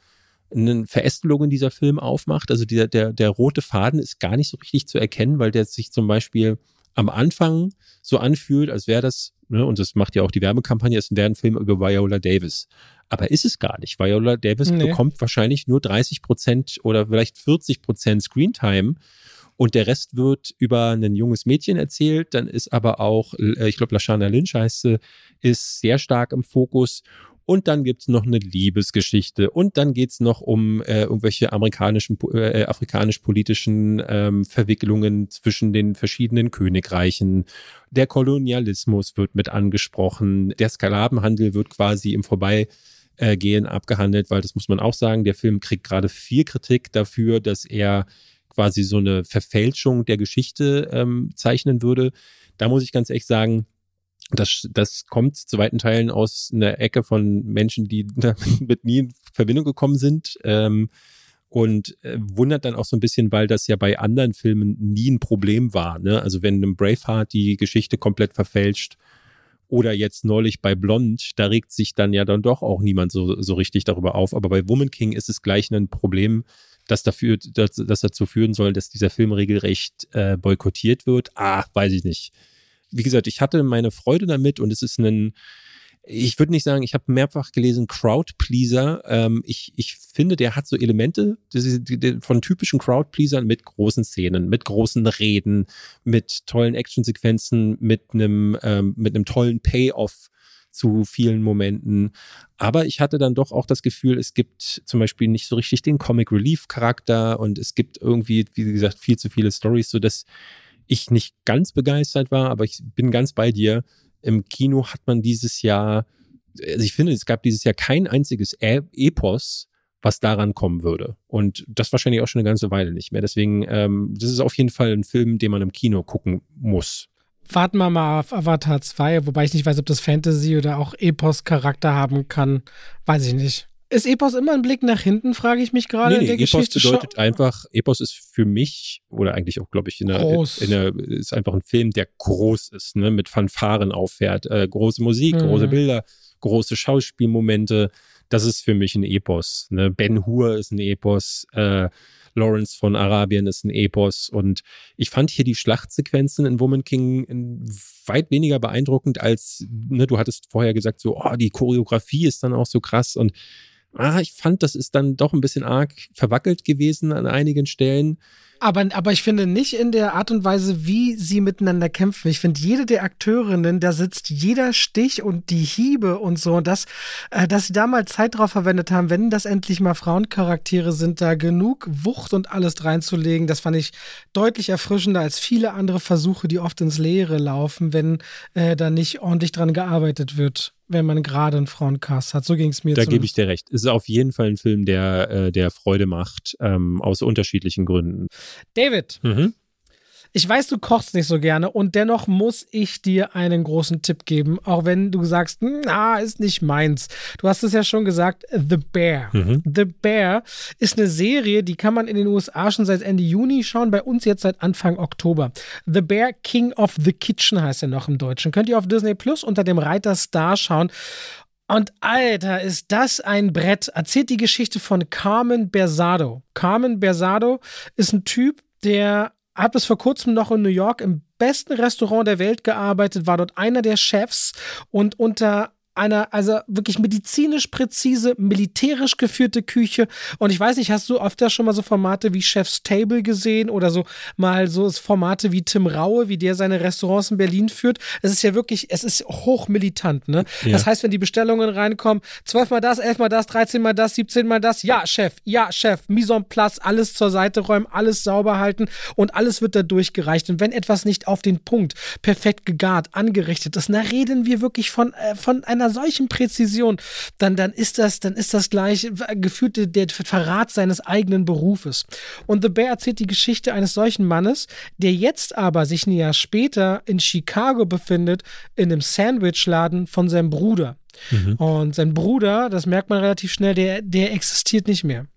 Verästelungen dieser Film aufmacht. Also der, der, der rote Faden ist gar nicht so richtig zu erkennen, weil der sich zum Beispiel am Anfang so anfühlt, als wäre das, ne, und das macht ja auch die Werbekampagne, es wäre ein Film über Viola Davis. Aber ist es gar nicht. Viola Davis nee. bekommt wahrscheinlich nur 30 Prozent oder vielleicht 40 Prozent Screentime und der Rest wird über ein junges Mädchen erzählt. Dann ist aber auch, äh, ich glaube, Lashana Lynch heißt sie, ist sehr stark im Fokus und dann gibt's noch eine Liebesgeschichte und dann geht's noch um äh, irgendwelche amerikanischen, äh, afrikanisch-politischen ähm, Verwicklungen zwischen den verschiedenen Königreichen. Der Kolonialismus wird mit angesprochen. Der Sklavenhandel wird quasi im Vorbeigehen abgehandelt, weil das muss man auch sagen, der Film kriegt gerade viel Kritik dafür, dass er quasi so eine Verfälschung der Geschichte ähm, zeichnen würde. Da muss ich ganz ehrlich sagen, das, das kommt zu weiten Teilen aus einer Ecke von Menschen, die damit nie in Verbindung gekommen sind. Ähm, und äh, wundert dann auch so ein bisschen, weil das ja bei anderen Filmen nie ein Problem war. Ne? Also wenn einem Braveheart die Geschichte komplett verfälscht oder jetzt neulich bei Blond, da regt sich dann ja dann doch auch niemand so, so richtig darüber auf. Aber bei Woman King ist es gleich ein Problem, das, dafür, das, das dazu führen soll, dass dieser Film regelrecht äh, boykottiert wird. Ah, weiß ich nicht wie gesagt, ich hatte meine Freude damit und es ist ein, ich würde nicht sagen, ich habe mehrfach gelesen, Crowdpleaser. Ähm, ich, ich finde, der hat so Elemente von typischen Crowdpleasern mit großen Szenen, mit großen Reden, mit tollen Actionsequenzen, mit einem, ähm, tollen Payoff zu vielen Momenten. Aber ich hatte dann doch auch das Gefühl, es gibt zum Beispiel nicht so richtig den Comic Relief Charakter und es gibt irgendwie, wie gesagt, viel zu viele Stories, so dass ich nicht ganz begeistert war, aber ich bin ganz bei dir. Im Kino hat man dieses Jahr, also ich finde, es gab dieses Jahr kein einziges e Epos, was daran kommen würde. Und das wahrscheinlich auch schon eine ganze Weile nicht mehr. Deswegen, ähm, das ist auf jeden Fall ein Film, den man im Kino gucken muss. Warten wir mal auf Avatar 2, wobei ich nicht weiß, ob das Fantasy oder auch Epos-Charakter haben kann. Weiß ich nicht. Ist Epos immer ein Blick nach hinten, frage ich mich gerade. Nee, nee, Epos bedeutet einfach, Epos ist für mich, oder eigentlich auch, glaube ich, in der, groß. in der, ist einfach ein Film, der groß ist, ne, mit Fanfaren auffährt. Äh, große Musik, mhm. große Bilder, große Schauspielmomente. Das ist für mich ein Epos. Ne? Ben Hur ist ein Epos. Äh, Lawrence von Arabien ist ein Epos. Und ich fand hier die Schlachtsequenzen in Woman King weit weniger beeindruckend als, ne, du hattest vorher gesagt, so, oh, die Choreografie ist dann auch so krass. Und ah, ich fand, das ist dann doch ein bisschen arg verwackelt gewesen an einigen Stellen. Aber, aber ich finde nicht in der Art und Weise, wie sie miteinander kämpfen. Ich finde, jede der Akteurinnen, da sitzt jeder Stich und die Hiebe und so. Und das, äh, dass sie da mal Zeit drauf verwendet haben, wenn das endlich mal Frauencharaktere sind, da genug Wucht und alles reinzulegen, das fand ich deutlich erfrischender als viele andere Versuche, die oft ins Leere laufen, wenn äh, da nicht ordentlich dran gearbeitet wird wenn man gerade einen Frauencast hat. So ging es mir. Da gebe ich dir recht. Es ist auf jeden Fall ein Film, der, äh, der Freude macht, ähm, aus unterschiedlichen Gründen. David, mhm. Ich weiß, du kochst nicht so gerne und dennoch muss ich dir einen großen Tipp geben, auch wenn du sagst, na, ist nicht meins. Du hast es ja schon gesagt, The Bear. Mhm. The Bear ist eine Serie, die kann man in den USA schon seit Ende Juni schauen, bei uns jetzt seit Anfang Oktober. The Bear King of the Kitchen heißt er noch im Deutschen. Könnt ihr auf Disney Plus unter dem Reiter Star schauen. Und Alter, ist das ein Brett. Erzählt die Geschichte von Carmen Bersado. Carmen Bersado ist ein Typ, der hat bis vor kurzem noch in New York im besten Restaurant der Welt gearbeitet, war dort einer der Chefs und unter einer, also wirklich medizinisch präzise, militärisch geführte Küche. Und ich weiß nicht, hast du oft da schon mal so Formate wie Chef's Table gesehen oder so mal so Formate wie Tim Raue, wie der seine Restaurants in Berlin führt? Es ist ja wirklich, es ist hochmilitant, ne? Ja. Das heißt, wenn die Bestellungen reinkommen, zwölfmal das, elfmal das, dreizehnmal das, siebzehnmal das, ja, Chef, ja, Chef, Mise en place, alles zur Seite räumen, alles sauber halten und alles wird da durchgereicht. Und wenn etwas nicht auf den Punkt perfekt gegart, angerichtet ist, na reden wir wirklich von, äh, von einer solchen Präzision, dann, dann ist das, dann ist das gleich gefühlt der, der Verrat seines eigenen Berufes. Und The Bear erzählt die Geschichte eines solchen Mannes, der jetzt aber sich ein Jahr später in Chicago befindet, in einem Sandwichladen von seinem Bruder. Mhm. Und sein Bruder, das merkt man relativ schnell, der, der existiert nicht mehr.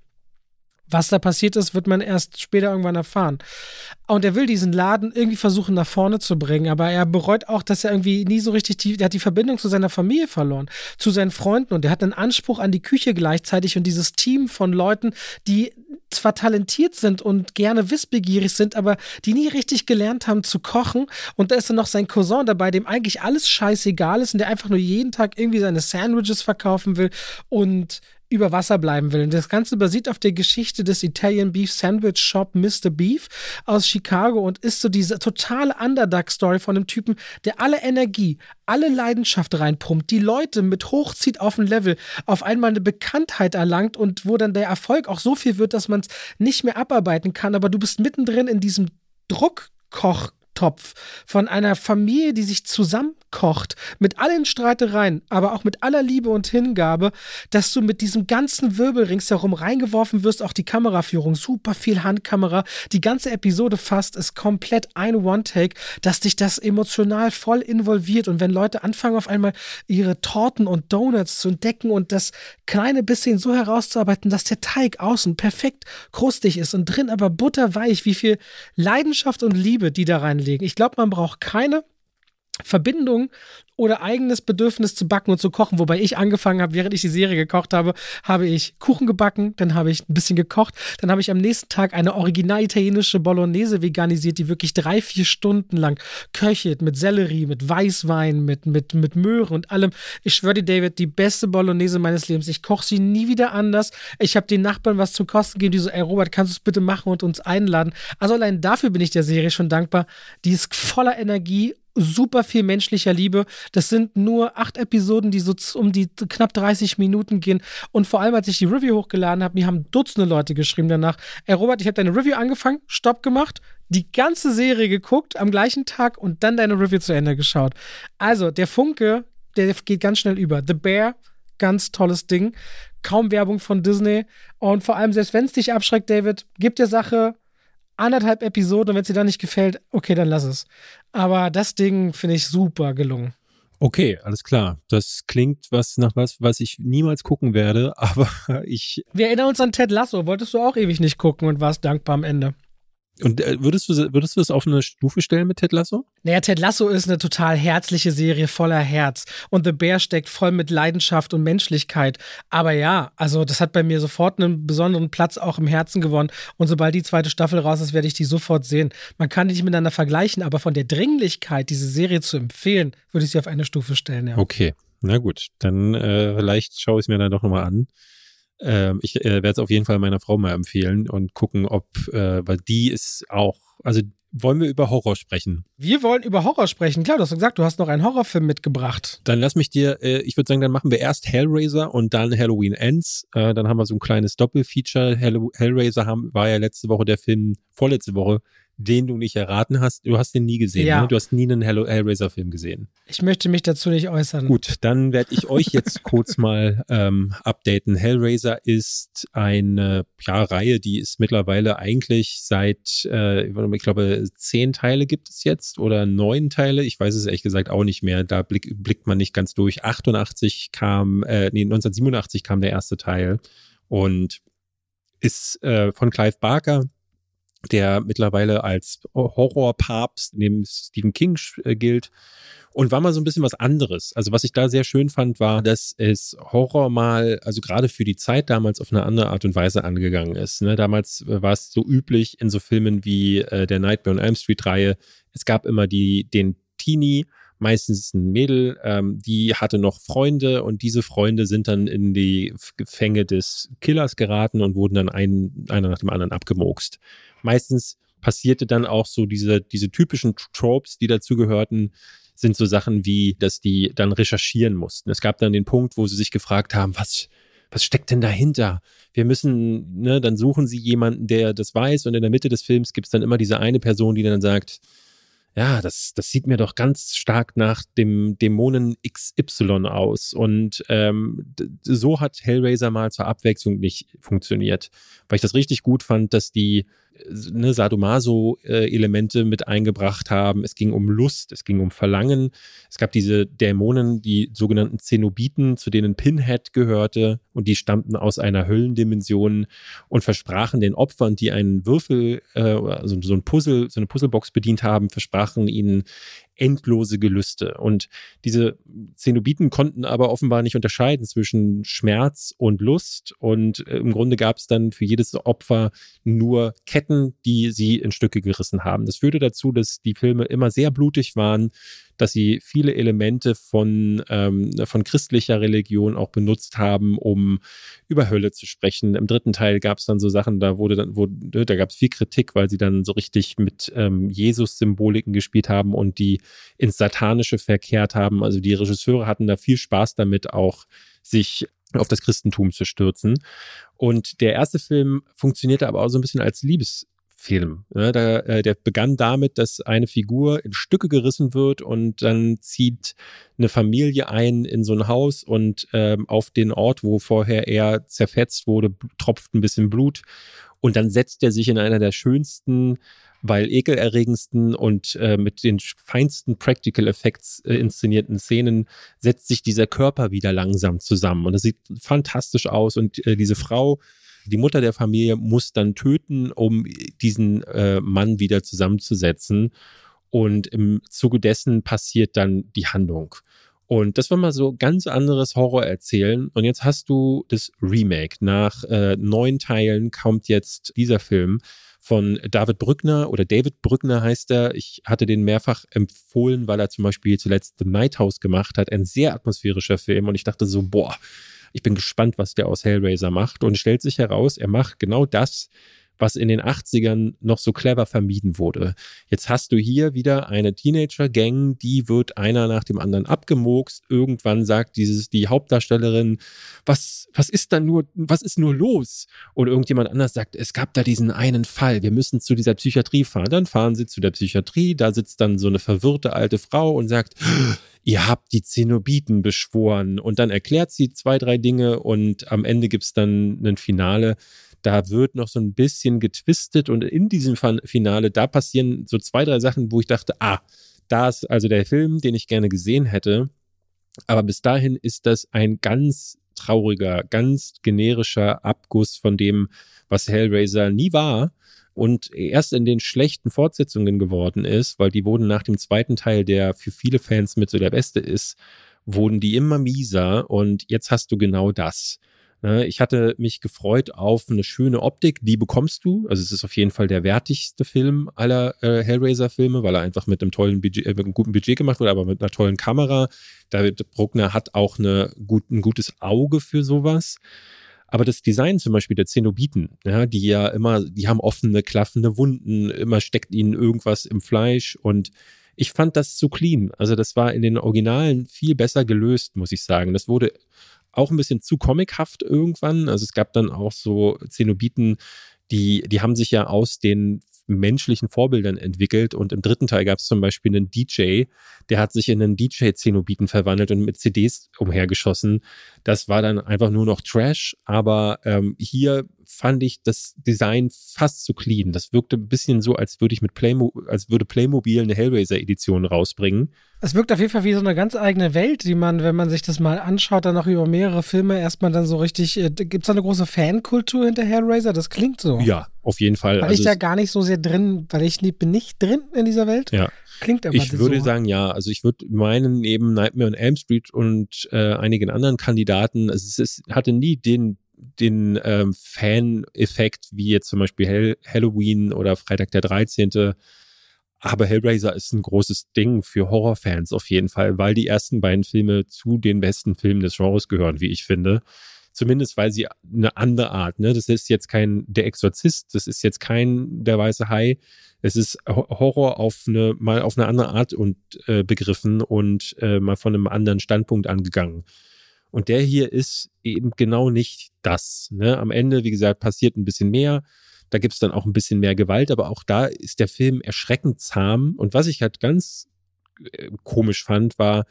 Was da passiert ist, wird man erst später irgendwann erfahren. Und er will diesen Laden irgendwie versuchen nach vorne zu bringen, aber er bereut auch, dass er irgendwie nie so richtig die, er hat die Verbindung zu seiner Familie verloren, zu seinen Freunden und er hat einen Anspruch an die Küche gleichzeitig und dieses Team von Leuten, die zwar talentiert sind und gerne wissbegierig sind, aber die nie richtig gelernt haben zu kochen. Und da ist dann noch sein Cousin dabei, dem eigentlich alles scheißegal ist und der einfach nur jeden Tag irgendwie seine Sandwiches verkaufen will und über Wasser bleiben will. Und das Ganze basiert auf der Geschichte des Italian Beef Sandwich Shop Mr. Beef aus Chicago und ist so diese totale Underdog-Story von einem Typen, der alle Energie, alle Leidenschaft reinpumpt, die Leute mit hochzieht auf ein Level, auf einmal eine Bekanntheit erlangt und wo dann der Erfolg auch so viel wird, dass man es nicht mehr abarbeiten kann. Aber du bist mittendrin in diesem Druckkoch Topf von einer Familie, die sich zusammenkocht, mit allen Streitereien, aber auch mit aller Liebe und Hingabe, dass du mit diesem ganzen Wirbel ringsherum reingeworfen wirst, auch die Kameraführung, super viel Handkamera, die ganze Episode fast ist komplett ein One-Take, dass dich das emotional voll involviert. Und wenn Leute anfangen auf einmal ihre Torten und Donuts zu entdecken und das kleine bisschen so herauszuarbeiten, dass der Teig außen perfekt krustig ist und drin aber butterweich, wie viel Leidenschaft und Liebe die da reinlegen legen. Ich glaube, man braucht keine Verbindung oder eigenes Bedürfnis zu backen und zu kochen. Wobei ich angefangen habe, während ich die Serie gekocht habe, habe ich Kuchen gebacken, dann habe ich ein bisschen gekocht, dann habe ich am nächsten Tag eine original italienische Bolognese veganisiert, die wirklich drei, vier Stunden lang köchelt mit Sellerie, mit Weißwein, mit, mit, mit Möhre und allem. Ich schwöre dir, David, die beste Bolognese meines Lebens. Ich koche sie nie wieder anders. Ich habe den Nachbarn was zum Kosten gegeben, die so, ey Robert, kannst du es bitte machen und uns einladen? Also allein dafür bin ich der Serie schon dankbar. Die ist voller Energie super viel menschlicher Liebe. Das sind nur acht Episoden, die so um die knapp 30 Minuten gehen. Und vor allem, als ich die Review hochgeladen habe, mir haben Dutzende Leute geschrieben danach, ey Robert, ich habe deine Review angefangen, Stopp gemacht, die ganze Serie geguckt am gleichen Tag und dann deine Review zu Ende geschaut. Also, der Funke, der geht ganz schnell über. The Bear, ganz tolles Ding. Kaum Werbung von Disney. Und vor allem, selbst wenn es dich abschreckt, David, gib der Sache anderthalb Episoden und wenn es dir dann nicht gefällt, okay, dann lass es. Aber das Ding finde ich super gelungen. Okay, alles klar. Das klingt was nach was, was ich niemals gucken werde, aber ich. Wir erinnern uns an Ted Lasso. Wolltest du auch ewig nicht gucken und warst dankbar am Ende. Und äh, würdest du würdest du es auf eine Stufe stellen mit Ted Lasso? Naja, Ted Lasso ist eine total herzliche Serie voller Herz und The Bear steckt voll mit Leidenschaft und Menschlichkeit. Aber ja, also das hat bei mir sofort einen besonderen Platz auch im Herzen gewonnen und sobald die zweite Staffel raus ist, werde ich die sofort sehen. Man kann die nicht miteinander vergleichen, aber von der Dringlichkeit, diese Serie zu empfehlen, würde ich sie auf eine Stufe stellen. Ja. Okay, na gut, dann äh, vielleicht schaue ich es mir dann doch nochmal an. Ähm, ich äh, werde es auf jeden Fall meiner Frau mal empfehlen und gucken, ob, äh, weil die ist auch, also wollen wir über Horror sprechen? Wir wollen über Horror sprechen. Klar, du hast gesagt, du hast noch einen Horrorfilm mitgebracht. Dann lass mich dir, äh, ich würde sagen, dann machen wir erst Hellraiser und dann Halloween Ends. Äh, dann haben wir so ein kleines Doppelfeature. Hell Hellraiser haben, war ja letzte Woche der Film, vorletzte Woche, den du nicht erraten hast. Du hast den nie gesehen, ja. ne? Du hast nie einen Hellraiser-Film gesehen. Ich möchte mich dazu nicht äußern. Gut, dann werde ich euch jetzt kurz mal ähm, updaten. Hellraiser ist eine ja, Reihe, die ist mittlerweile eigentlich seit, äh, ich glaube, zehn Teile gibt es jetzt oder neun Teile. Ich weiß es ehrlich gesagt auch nicht mehr. Da blick, blickt man nicht ganz durch. 88 kam, äh, nee, 1987 kam der erste Teil und ist äh, von Clive Barker der mittlerweile als Horrorpapst neben Stephen King äh, gilt und war mal so ein bisschen was anderes. Also was ich da sehr schön fand, war, dass es Horror mal, also gerade für die Zeit damals auf eine andere Art und Weise angegangen ist. Ne? Damals äh, war es so üblich in so Filmen wie äh, der Nightmare on Elm Street Reihe. Es gab immer die, den Teenie meistens ein Mädel, ähm, die hatte noch Freunde und diese Freunde sind dann in die Gefänge des Killers geraten und wurden dann ein, einer nach dem anderen abgemokst. Meistens passierte dann auch so diese, diese typischen Tropes, die dazugehörten, sind so Sachen wie, dass die dann recherchieren mussten. Es gab dann den Punkt, wo sie sich gefragt haben, was, was steckt denn dahinter? Wir müssen, ne, dann suchen sie jemanden, der das weiß und in der Mitte des Films gibt es dann immer diese eine Person, die dann sagt, ja, das, das sieht mir doch ganz stark nach dem Dämonen XY aus. Und ähm, so hat Hellraiser mal zur Abwechslung nicht funktioniert. Weil ich das richtig gut fand, dass die ne, Sadomaso-Elemente mit eingebracht haben. Es ging um Lust, es ging um Verlangen. Es gab diese Dämonen, die sogenannten Zenobiten, zu denen Pinhead gehörte und die stammten aus einer Höllendimension und versprachen den Opfern, die einen Würfel, äh, also so ein Puzzle, so eine Puzzlebox bedient haben, versprachen ihnen endlose Gelüste. Und diese Zenobiten konnten aber offenbar nicht unterscheiden zwischen Schmerz und Lust. Und äh, im Grunde gab es dann für jedes Opfer nur Ketten, die sie in Stücke gerissen haben. Das führte dazu, dass die Filme immer sehr blutig waren, dass sie viele Elemente von, ähm, von christlicher Religion auch benutzt haben, um über Hölle zu sprechen. Im dritten Teil gab es dann so Sachen, da wurde dann, wurde, ne, da gab es viel Kritik, weil sie dann so richtig mit ähm, Jesus-Symboliken gespielt haben und die ins Satanische verkehrt haben. Also die Regisseure hatten da viel Spaß damit, auch sich auf das Christentum zu stürzen. Und der erste Film funktionierte aber auch so ein bisschen als Liebes Film. Ja, da, äh, der begann damit, dass eine Figur in Stücke gerissen wird und dann zieht eine Familie ein in so ein Haus und ähm, auf den Ort, wo vorher er zerfetzt wurde, tropft ein bisschen Blut und dann setzt er sich in einer der schönsten, weil ekelerregendsten und äh, mit den feinsten Practical Effects äh, inszenierten Szenen setzt sich dieser Körper wieder langsam zusammen und das sieht fantastisch aus und äh, diese Frau die Mutter der Familie muss dann töten, um diesen äh, Mann wieder zusammenzusetzen. Und im Zuge dessen passiert dann die Handlung. Und das war mal so ganz anderes Horror erzählen. Und jetzt hast du das Remake. Nach äh, neun Teilen kommt jetzt dieser Film von David Brückner oder David Brückner heißt er. Ich hatte den mehrfach empfohlen, weil er zum Beispiel zuletzt The Night House gemacht hat. Ein sehr atmosphärischer Film. Und ich dachte so, boah, ich bin gespannt, was der aus Hellraiser macht. Und stellt sich heraus, er macht genau das, was in den 80ern noch so clever vermieden wurde. Jetzt hast du hier wieder eine Teenager-Gang, die wird einer nach dem anderen abgemokst. Irgendwann sagt dieses, die Hauptdarstellerin, was, was ist da nur, was ist nur los? Und irgendjemand anders sagt, es gab da diesen einen Fall, wir müssen zu dieser Psychiatrie fahren. Dann fahren sie zu der Psychiatrie, da sitzt dann so eine verwirrte alte Frau und sagt, ihr habt die Zenobiten beschworen. Und dann erklärt sie zwei, drei Dinge und am Ende gibt es dann ein Finale. Da wird noch so ein bisschen getwistet und in diesem Finale, da passieren so zwei, drei Sachen, wo ich dachte, ah, da ist also der Film, den ich gerne gesehen hätte. Aber bis dahin ist das ein ganz trauriger, ganz generischer Abguss von dem, was Hellraiser nie war und erst in den schlechten Fortsetzungen geworden ist, weil die wurden nach dem zweiten Teil, der für viele Fans mit so der beste ist, wurden die immer mieser und jetzt hast du genau das. Ne, ich hatte mich gefreut auf eine schöne Optik, die bekommst du. Also es ist auf jeden Fall der wertigste Film aller äh, Hellraiser-Filme, weil er einfach mit einem tollen Budget, äh, mit einem guten Budget gemacht wurde, aber mit einer tollen Kamera. David Bruckner hat auch eine ein gutes Auge für sowas. Aber das Design zum Beispiel der Zenobiten, ja, die ja immer, die haben offene, klaffende Wunden, immer steckt ihnen irgendwas im Fleisch und ich fand das zu clean. Also das war in den Originalen viel besser gelöst, muss ich sagen. Das wurde auch ein bisschen zu comichaft irgendwann. Also es gab dann auch so Zenobiten, die, die haben sich ja aus den menschlichen Vorbildern entwickelt. Und im dritten Teil gab es zum Beispiel einen DJ, der hat sich in einen DJ-Zenobiten verwandelt und mit CDs umhergeschossen. Das war dann einfach nur noch Trash. Aber ähm, hier fand ich das Design fast zu clean. Das wirkte ein bisschen so, als würde ich mit Playmo als würde Playmobil eine Hellraiser-Edition rausbringen. Es wirkt auf jeden Fall wie so eine ganz eigene Welt, die man, wenn man sich das mal anschaut, dann auch über mehrere Filme erstmal dann so richtig. Äh, Gibt es da eine große Fankultur hinter Hellraiser? Das klingt so. Ja, auf jeden Fall. Weil also ich da gar nicht so sehr drin, weil ich bin nicht drin in dieser Welt. Ja. Klingt aber Ich würde so. sagen, ja. Also ich würde meinen, neben Nightmare on Elm Street und äh, einigen anderen Kandidaten, also es ist, hatte nie den den ähm, Fan-Effekt, wie jetzt zum Beispiel Hell Halloween oder Freitag der 13., Aber Hellraiser ist ein großes Ding für Horrorfans auf jeden Fall, weil die ersten beiden Filme zu den besten Filmen des Genres gehören, wie ich finde. Zumindest weil sie eine andere Art, ne? Das ist jetzt kein Der Exorzist, das ist jetzt kein Der Weiße Hai. Es ist Horror auf eine, mal auf eine andere Art und äh, begriffen und äh, mal von einem anderen Standpunkt angegangen. Und der hier ist eben genau nicht das. Ne? Am Ende, wie gesagt, passiert ein bisschen mehr. Da gibt es dann auch ein bisschen mehr Gewalt, aber auch da ist der Film erschreckend zahm. Und was ich halt ganz äh, komisch fand, war,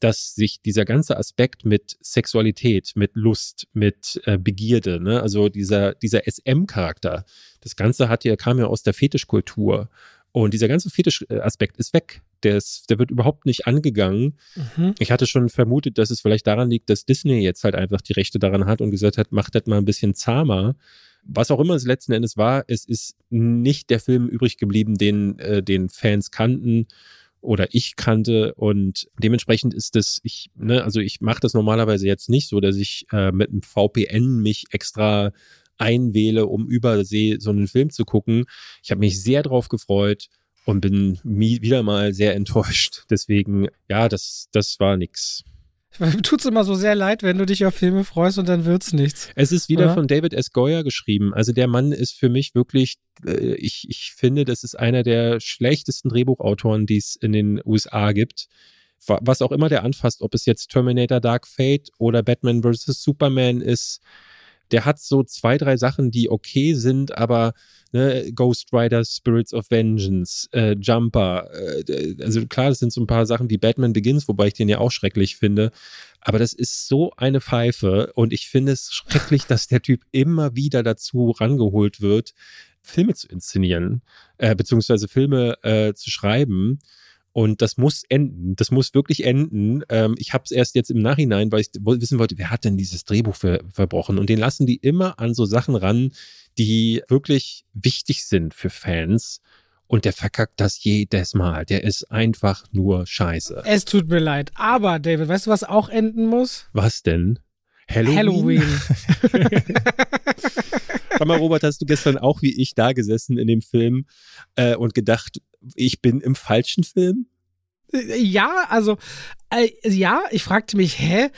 dass sich dieser ganze Aspekt mit Sexualität, mit Lust, mit äh, Begierde, ne, also dieser, dieser SM-Charakter, das Ganze hat ja, kam ja aus der Fetischkultur. Und dieser ganze Fetischaspekt ist weg. Der, ist, der wird überhaupt nicht angegangen. Mhm. Ich hatte schon vermutet, dass es vielleicht daran liegt, dass Disney jetzt halt einfach die Rechte daran hat und gesagt hat, macht das mal ein bisschen zahmer. Was auch immer es letzten Endes war, es ist nicht der Film übrig geblieben, den, äh, den Fans kannten oder ich kannte und dementsprechend ist das, ich, ne, also ich mache das normalerweise jetzt nicht so, dass ich äh, mit einem VPN mich extra einwähle, um übersee so einen Film zu gucken. Ich habe mich sehr drauf gefreut und bin wieder mal sehr enttäuscht. Deswegen, ja, das, das war nix. Tut's immer so sehr leid, wenn du dich auf Filme freust und dann wird's nichts. Es ist wieder oder? von David S. Goyer geschrieben. Also der Mann ist für mich wirklich, äh, ich, ich finde, das ist einer der schlechtesten Drehbuchautoren, die es in den USA gibt. Was auch immer der anfasst, ob es jetzt Terminator Dark Fate oder Batman vs. Superman ist, der hat so zwei, drei Sachen, die okay sind, aber ne, Ghost Rider, Spirits of Vengeance, äh, Jumper, äh, also klar, das sind so ein paar Sachen wie Batman Begins, wobei ich den ja auch schrecklich finde. Aber das ist so eine Pfeife und ich finde es schrecklich, dass der Typ immer wieder dazu rangeholt wird, Filme zu inszenieren, äh, beziehungsweise Filme äh, zu schreiben. Und das muss enden. Das muss wirklich enden. Ähm, ich habe es erst jetzt im Nachhinein, weil ich wissen wollte, wer hat denn dieses Drehbuch ver verbrochen? Und den lassen die immer an so Sachen ran, die wirklich wichtig sind für Fans. Und der verkackt das jedes Mal. Der ist einfach nur scheiße. Es tut mir leid. Aber, David, weißt du, was auch enden muss? Was denn? Halloween. Halloween. Sag mal, Robert, hast du gestern auch wie ich da gesessen in dem Film äh, und gedacht, ich bin im falschen Film? Ja, also äh, ja, ich fragte mich, hä?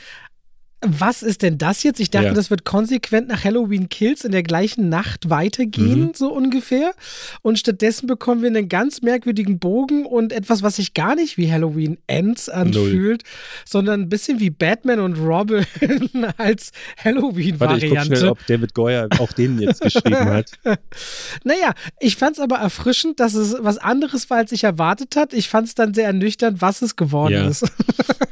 Was ist denn das jetzt? Ich dachte, ja. das wird konsequent nach Halloween Kills in der gleichen Nacht weitergehen, mhm. so ungefähr. Und stattdessen bekommen wir einen ganz merkwürdigen Bogen und etwas, was sich gar nicht wie Halloween Ends anfühlt, Null. sondern ein bisschen wie Batman und Robin als Halloween-Variante. Warte, ich guck schnell, ob David Goyer auch den jetzt geschrieben hat. naja, ich fand es aber erfrischend, dass es was anderes war, als ich erwartet hat. Ich fand es dann sehr ernüchternd, was es geworden ja. ist.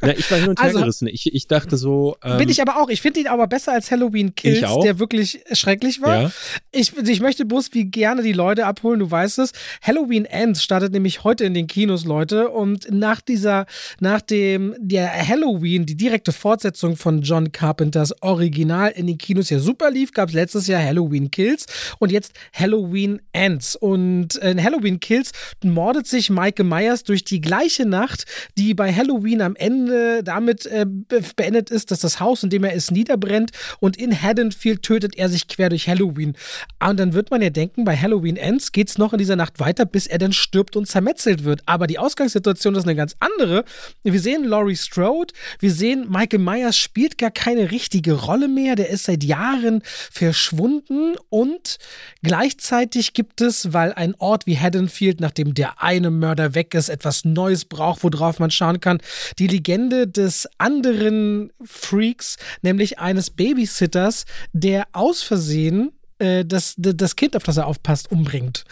ja, ich war hin und her also, gerissen. Ich, ich dachte so, ähm, bin ich aber auch. Ich finde ihn aber besser als Halloween Kills, der wirklich schrecklich war. Ja. Ich, ich möchte bloß wie gerne die Leute abholen, du weißt es. Halloween Ends startet nämlich heute in den Kinos, Leute. Und nach dieser, nach dem, der Halloween, die direkte Fortsetzung von John Carpenters Original in den Kinos ja super lief, gab es letztes Jahr Halloween Kills und jetzt Halloween Ends. Und in Halloween Kills mordet sich Michael Myers durch die gleiche Nacht, die bei Halloween am Ende damit äh, beendet ist, dass das Haus Haus, in dem er ist, niederbrennt und in Haddonfield tötet er sich quer durch Halloween. Und dann wird man ja denken, bei Halloween Ends geht es noch in dieser Nacht weiter, bis er dann stirbt und zermetzelt wird. Aber die Ausgangssituation ist eine ganz andere. Wir sehen Laurie Strode, wir sehen Michael Myers spielt gar keine richtige Rolle mehr, der ist seit Jahren verschwunden und gleichzeitig gibt es, weil ein Ort wie Haddonfield, nachdem der eine Mörder weg ist, etwas Neues braucht, worauf man schauen kann, die Legende des anderen Freaks Freaks, nämlich eines Babysitters, der aus Versehen äh, das, das Kind, auf das er aufpasst, umbringt.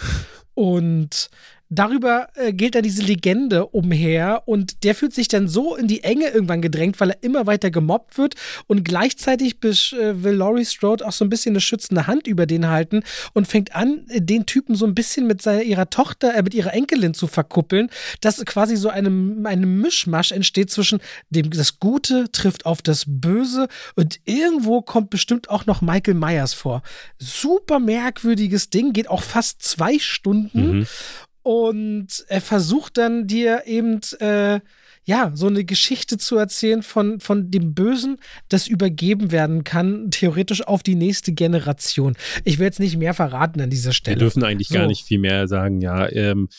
Und darüber äh, gilt dann diese Legende umher und der fühlt sich dann so in die Enge irgendwann gedrängt, weil er immer weiter gemobbt wird und gleichzeitig äh, will Laurie Strode auch so ein bisschen eine schützende Hand über den halten und fängt an, den Typen so ein bisschen mit seiner, ihrer Tochter, äh, mit ihrer Enkelin zu verkuppeln, dass quasi so eine, eine Mischmasch entsteht zwischen dem, das Gute trifft auf das Böse und irgendwo kommt bestimmt auch noch Michael Myers vor. Super merkwürdiges Ding, geht auch fast zwei Stunden. Mhm. Und er versucht dann dir eben, äh, ja, so eine Geschichte zu erzählen von, von dem Bösen, das übergeben werden kann, theoretisch auf die nächste Generation. Ich will jetzt nicht mehr verraten an dieser Stelle. Wir dürfen eigentlich so. gar nicht viel mehr sagen, ja. Ähm,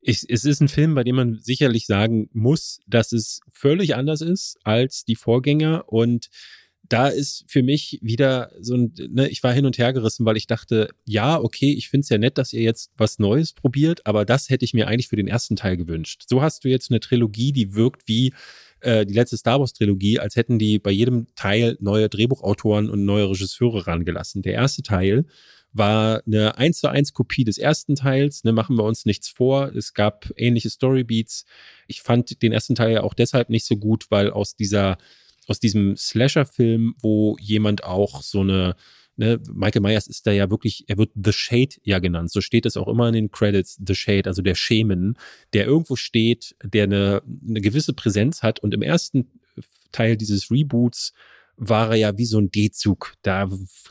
Ich, es ist ein Film, bei dem man sicherlich sagen muss, dass es völlig anders ist als die Vorgänger und da ist für mich wieder so ein, ne, ich war hin und her gerissen, weil ich dachte, ja, okay, ich finde es ja nett, dass ihr jetzt was Neues probiert, aber das hätte ich mir eigentlich für den ersten Teil gewünscht. So hast du jetzt eine Trilogie, die wirkt wie äh, die letzte Star Wars Trilogie, als hätten die bei jedem Teil neue Drehbuchautoren und neue Regisseure rangelassen. Der erste Teil war eine 1 zu 1 Kopie des ersten Teils, ne, machen wir uns nichts vor. Es gab ähnliche Storybeats. Ich fand den ersten Teil ja auch deshalb nicht so gut, weil aus dieser aus diesem Slasher-Film, wo jemand auch so eine, ne, Michael Myers ist da ja wirklich, er wird The Shade ja genannt. So steht es auch immer in den Credits, The Shade, also der Schemen, der irgendwo steht, der eine, eine gewisse Präsenz hat. Und im ersten Teil dieses Reboots war er ja wie so ein D-Zug. Da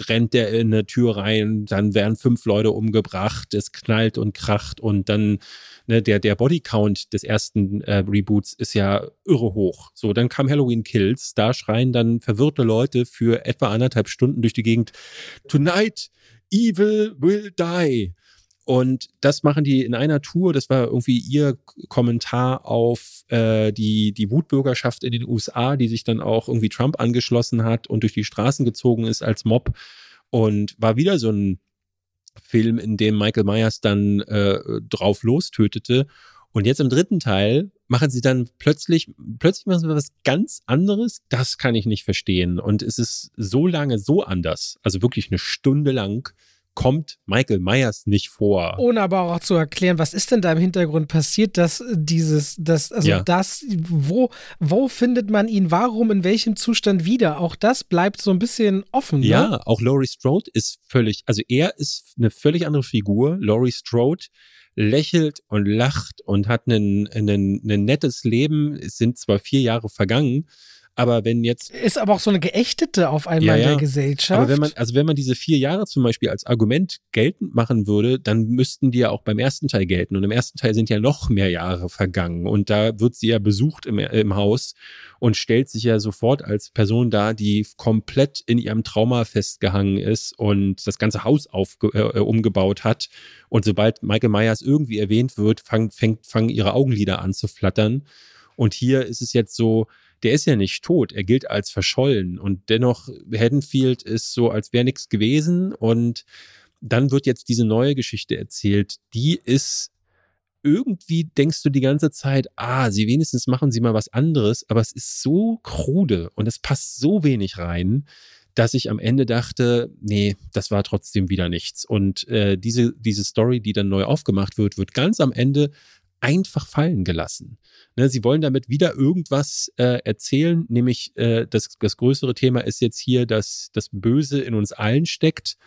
rennt er in eine Tür rein, dann werden fünf Leute umgebracht, es knallt und kracht und dann ne, der, der Bodycount des ersten äh, Reboots ist ja irre hoch. So, dann kam Halloween Kills, da schreien dann verwirrte Leute für etwa anderthalb Stunden durch die Gegend, Tonight, Evil will die. Und das machen die in einer Tour. Das war irgendwie ihr Kommentar auf äh, die, die Wutbürgerschaft in den USA, die sich dann auch irgendwie Trump angeschlossen hat und durch die Straßen gezogen ist als Mob. Und war wieder so ein Film, in dem Michael Myers dann äh, drauf lostötete. Und jetzt im dritten Teil machen sie dann plötzlich, plötzlich machen sie was ganz anderes. Das kann ich nicht verstehen. Und es ist so lange so anders, also wirklich eine Stunde lang, kommt Michael Myers nicht vor. Ohne aber auch zu erklären, was ist denn da im Hintergrund passiert, dass dieses, das, also ja. das, wo, wo findet man ihn, warum, in welchem Zustand wieder? Auch das bleibt so ein bisschen offen. Ne? Ja, auch Laurie Strode ist völlig, also er ist eine völlig andere Figur. Laurie Strode lächelt und lacht und hat ein nettes Leben. Es sind zwar vier Jahre vergangen, aber wenn jetzt. Ist aber auch so eine geächtete auf einmal ja, ja. der Gesellschaft. Aber wenn man, also wenn man diese vier Jahre zum Beispiel als Argument geltend machen würde, dann müssten die ja auch beim ersten Teil gelten. Und im ersten Teil sind ja noch mehr Jahre vergangen. Und da wird sie ja besucht im, im Haus und stellt sich ja sofort als Person dar, die komplett in ihrem Trauma festgehangen ist und das ganze Haus aufge, äh, umgebaut hat. Und sobald Michael Myers irgendwie erwähnt wird, fang, fängt, fangen ihre Augenlider an zu flattern. Und hier ist es jetzt so, der ist ja nicht tot, er gilt als verschollen. Und dennoch Haddonfield ist so, als wäre nichts gewesen. Und dann wird jetzt diese neue Geschichte erzählt, die ist irgendwie denkst du die ganze Zeit, ah, sie wenigstens machen sie mal was anderes, aber es ist so krude und es passt so wenig rein, dass ich am Ende dachte, nee, das war trotzdem wieder nichts. Und äh, diese, diese Story, die dann neu aufgemacht wird, wird ganz am Ende einfach fallen gelassen. Ne, sie wollen damit wieder irgendwas äh, erzählen, nämlich äh, das, das größere Thema ist jetzt hier, dass das Böse in uns allen steckt.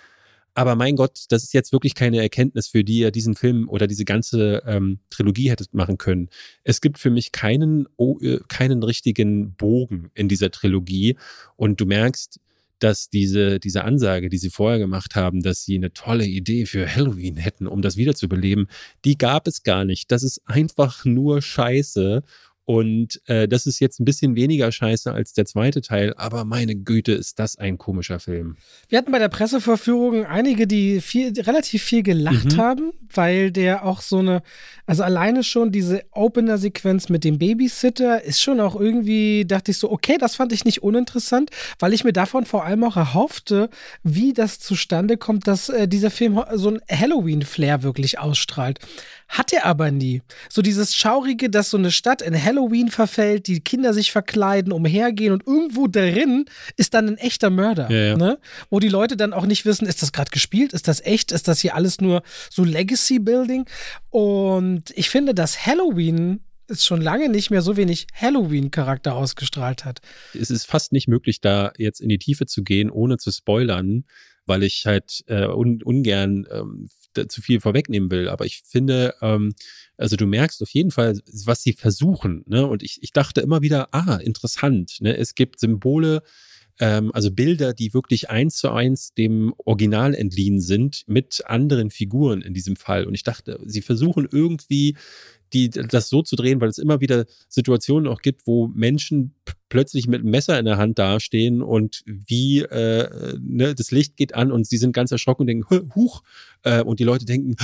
Aber mein Gott, das ist jetzt wirklich keine Erkenntnis, für die ihr diesen Film oder diese ganze ähm, Trilogie hättet machen können. Es gibt für mich keinen, oh, keinen richtigen Bogen in dieser Trilogie. Und du merkst, dass diese, diese Ansage, die sie vorher gemacht haben, dass sie eine tolle Idee für Halloween hätten, um das wiederzubeleben, die gab es gar nicht. Das ist einfach nur Scheiße. Und äh, das ist jetzt ein bisschen weniger scheiße als der zweite Teil, aber meine Güte, ist das ein komischer Film. Wir hatten bei der Presseverführung einige, die viel, relativ viel gelacht mhm. haben, weil der auch so eine, also alleine schon diese Opener-Sequenz mit dem Babysitter ist schon auch irgendwie, dachte ich so, okay, das fand ich nicht uninteressant, weil ich mir davon vor allem auch erhoffte, wie das zustande kommt, dass äh, dieser Film so ein Halloween-Flair wirklich ausstrahlt. Hat er aber nie. So dieses Schaurige, dass so eine Stadt in Halloween verfällt, die Kinder sich verkleiden, umhergehen und irgendwo darin ist dann ein echter Mörder. Ja, ja. Ne? Wo die Leute dann auch nicht wissen, ist das gerade gespielt? Ist das echt? Ist das hier alles nur so Legacy-Building? Und ich finde, dass Halloween ist schon lange nicht mehr so wenig Halloween-Charakter ausgestrahlt hat. Es ist fast nicht möglich, da jetzt in die Tiefe zu gehen, ohne zu spoilern, weil ich halt äh, un ungern ähm, zu viel vorwegnehmen will, aber ich finde, ähm, also du merkst auf jeden Fall, was sie versuchen. Ne? Und ich, ich dachte immer wieder, ah, interessant. Ne? Es gibt Symbole, ähm, also Bilder, die wirklich eins zu eins dem Original entliehen sind, mit anderen Figuren in diesem Fall. Und ich dachte, sie versuchen irgendwie die, das so zu drehen, weil es immer wieder Situationen auch gibt, wo Menschen plötzlich mit einem Messer in der Hand dastehen und wie äh, ne, das Licht geht an und sie sind ganz erschrocken und denken, huch, äh, und die Leute denken,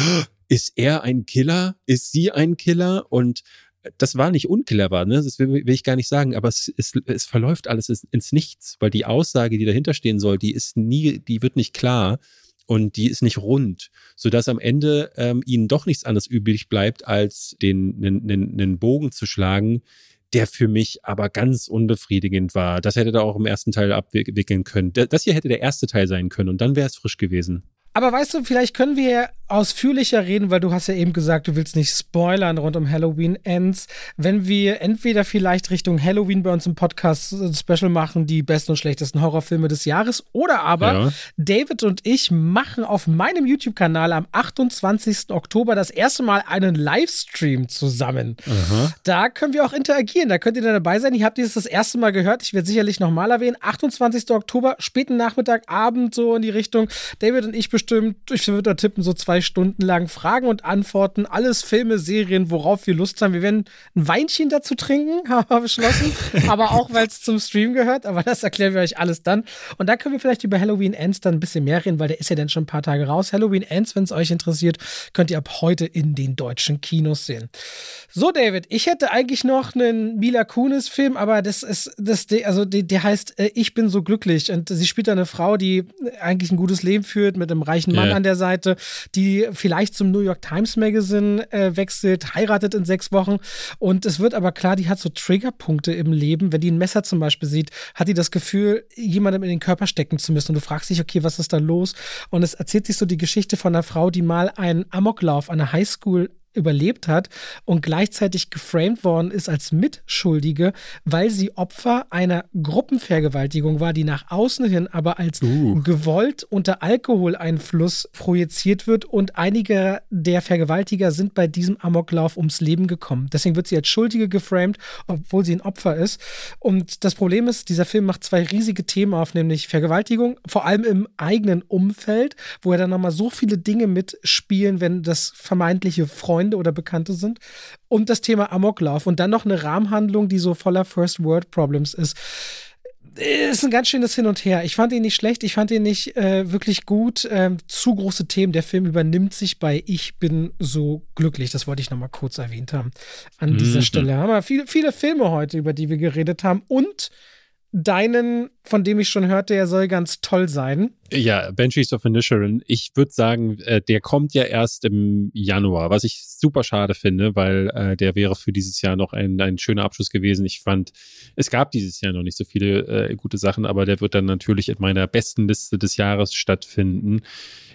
ist er ein Killer? Ist sie ein Killer? Und das war nicht unclever, ne? das will, will ich gar nicht sagen, aber es, es, es verläuft alles ins Nichts, weil die Aussage, die dahinter stehen soll, die ist nie, die wird nicht klar und die ist nicht rund, sodass am Ende ähm, ihnen doch nichts anderes übrig bleibt, als den einen Bogen zu schlagen, der für mich aber ganz unbefriedigend war. Das hätte er auch im ersten Teil abwickeln können. Das hier hätte der erste Teil sein können und dann wäre es frisch gewesen. Aber weißt du, vielleicht können wir ausführlicher reden, weil du hast ja eben gesagt, du willst nicht spoilern rund um Halloween Ends. Wenn wir entweder vielleicht Richtung Halloween bei uns im Podcast Special machen, die besten und schlechtesten Horrorfilme des Jahres, oder aber ja. David und ich machen auf meinem YouTube-Kanal am 28. Oktober das erste Mal einen Livestream zusammen. Aha. Da können wir auch interagieren, da könnt ihr dann dabei sein. Ich habe dieses das erste Mal gehört, ich werde sicherlich nochmal erwähnen. 28. Oktober, späten Nachmittag, Abend so in die Richtung. David und ich bestimmt, ich würde da tippen, so zwei Stunden lang Fragen und Antworten, alles Filme, Serien, worauf wir Lust haben. Wir werden ein Weinchen dazu trinken, haben wir beschlossen, aber auch, weil es zum Stream gehört, aber das erklären wir euch alles dann. Und da können wir vielleicht über Halloween Ends dann ein bisschen mehr reden, weil der ist ja dann schon ein paar Tage raus. Halloween Ends, wenn es euch interessiert, könnt ihr ab heute in den deutschen Kinos sehen. So, David, ich hätte eigentlich noch einen Mila Kunis-Film, aber das ist, das, also der, heißt äh, Ich bin so glücklich und sie spielt eine Frau, die eigentlich ein gutes Leben führt mit einem reichen Mann yeah. an der Seite, die vielleicht zum New York Times Magazine äh, wechselt, heiratet in sechs Wochen. Und es wird aber klar, die hat so Triggerpunkte im Leben. Wenn die ein Messer zum Beispiel sieht, hat die das Gefühl, jemandem in den Körper stecken zu müssen. Und du fragst dich, okay, was ist da los? Und es erzählt sich so die Geschichte von einer Frau, die mal einen Amoklauf an der Highschool überlebt hat und gleichzeitig geframed worden ist als Mitschuldige, weil sie Opfer einer Gruppenvergewaltigung war, die nach außen hin aber als uh. gewollt unter Alkoholeinfluss projiziert wird und einige der Vergewaltiger sind bei diesem Amoklauf ums Leben gekommen. Deswegen wird sie als Schuldige geframed, obwohl sie ein Opfer ist. Und das Problem ist, dieser Film macht zwei riesige Themen auf, nämlich Vergewaltigung, vor allem im eigenen Umfeld, wo er dann nochmal so viele Dinge mitspielen, wenn das vermeintliche Freund Freunde oder Bekannte sind. Und das Thema Amoklauf und dann noch eine Rahmenhandlung, die so voller First World Problems ist ist ein ganz schönes Hin und Her. Ich fand ihn nicht schlecht, ich fand ihn nicht äh, wirklich gut. Ähm, zu große Themen. Der Film übernimmt sich bei Ich bin so glücklich. Das wollte ich nochmal kurz erwähnt haben. An dieser mhm. Stelle haben wir viele, viele Filme heute, über die wir geredet haben. Und deinen, von dem ich schon hörte, er soll ganz toll sein. Ja, Banshees of Inisherin. Ich würde sagen, äh, der kommt ja erst im Januar, was ich super schade finde, weil äh, der wäre für dieses Jahr noch ein, ein schöner Abschluss gewesen. Ich fand, es gab dieses Jahr noch nicht so viele äh, gute Sachen, aber der wird dann natürlich in meiner besten Liste des Jahres stattfinden.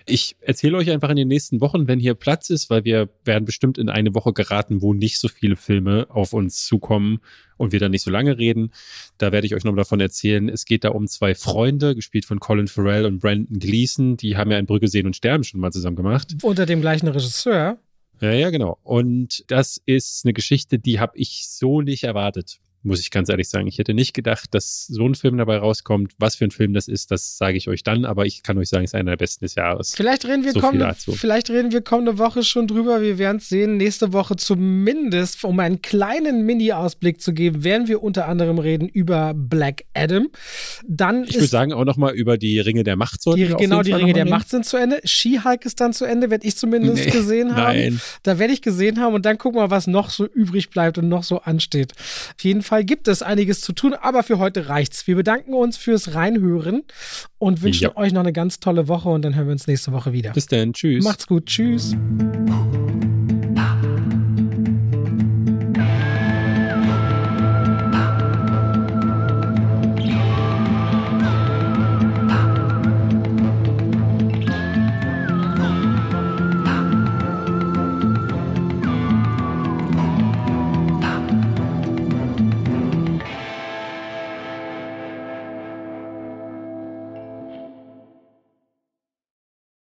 Ich erzähle euch einfach in den nächsten Wochen, wenn hier Platz ist, weil wir werden bestimmt in eine Woche geraten, wo nicht so viele Filme auf uns zukommen und wir dann nicht so lange reden. Da werde ich euch noch davon erzählen. Es geht da um zwei Freunde, gespielt von Colin Farrell und Brandon Gleason. Die haben ja ein Brücke sehen und sterben schon mal zusammen gemacht. Unter dem gleichen Regisseur. Ja, ja, genau. Und das ist eine Geschichte, die habe ich so nicht erwartet muss ich ganz ehrlich sagen. Ich hätte nicht gedacht, dass so ein Film dabei rauskommt. Was für ein Film das ist, das sage ich euch dann, aber ich kann euch sagen, es ist einer der besten des Jahres. Vielleicht reden wir, so kommende, vielleicht reden wir kommende Woche schon drüber. Wir werden es sehen. Nächste Woche zumindest, um einen kleinen Mini-Ausblick zu geben, werden wir unter anderem reden über Black Adam. Dann ich würde sagen, auch nochmal über die Ringe der Macht. Die, genau, die Ringe der reden. Macht sind zu Ende. She-Hulk ist dann zu Ende, werde ich zumindest nee, gesehen haben. Nein. Da werde ich gesehen haben und dann gucken wir, was noch so übrig bleibt und noch so ansteht. Auf jeden Fall gibt es einiges zu tun, aber für heute reicht's. Wir bedanken uns fürs Reinhören und wünschen ja. euch noch eine ganz tolle Woche und dann hören wir uns nächste Woche wieder. Bis dann, tschüss. Macht's gut, tschüss.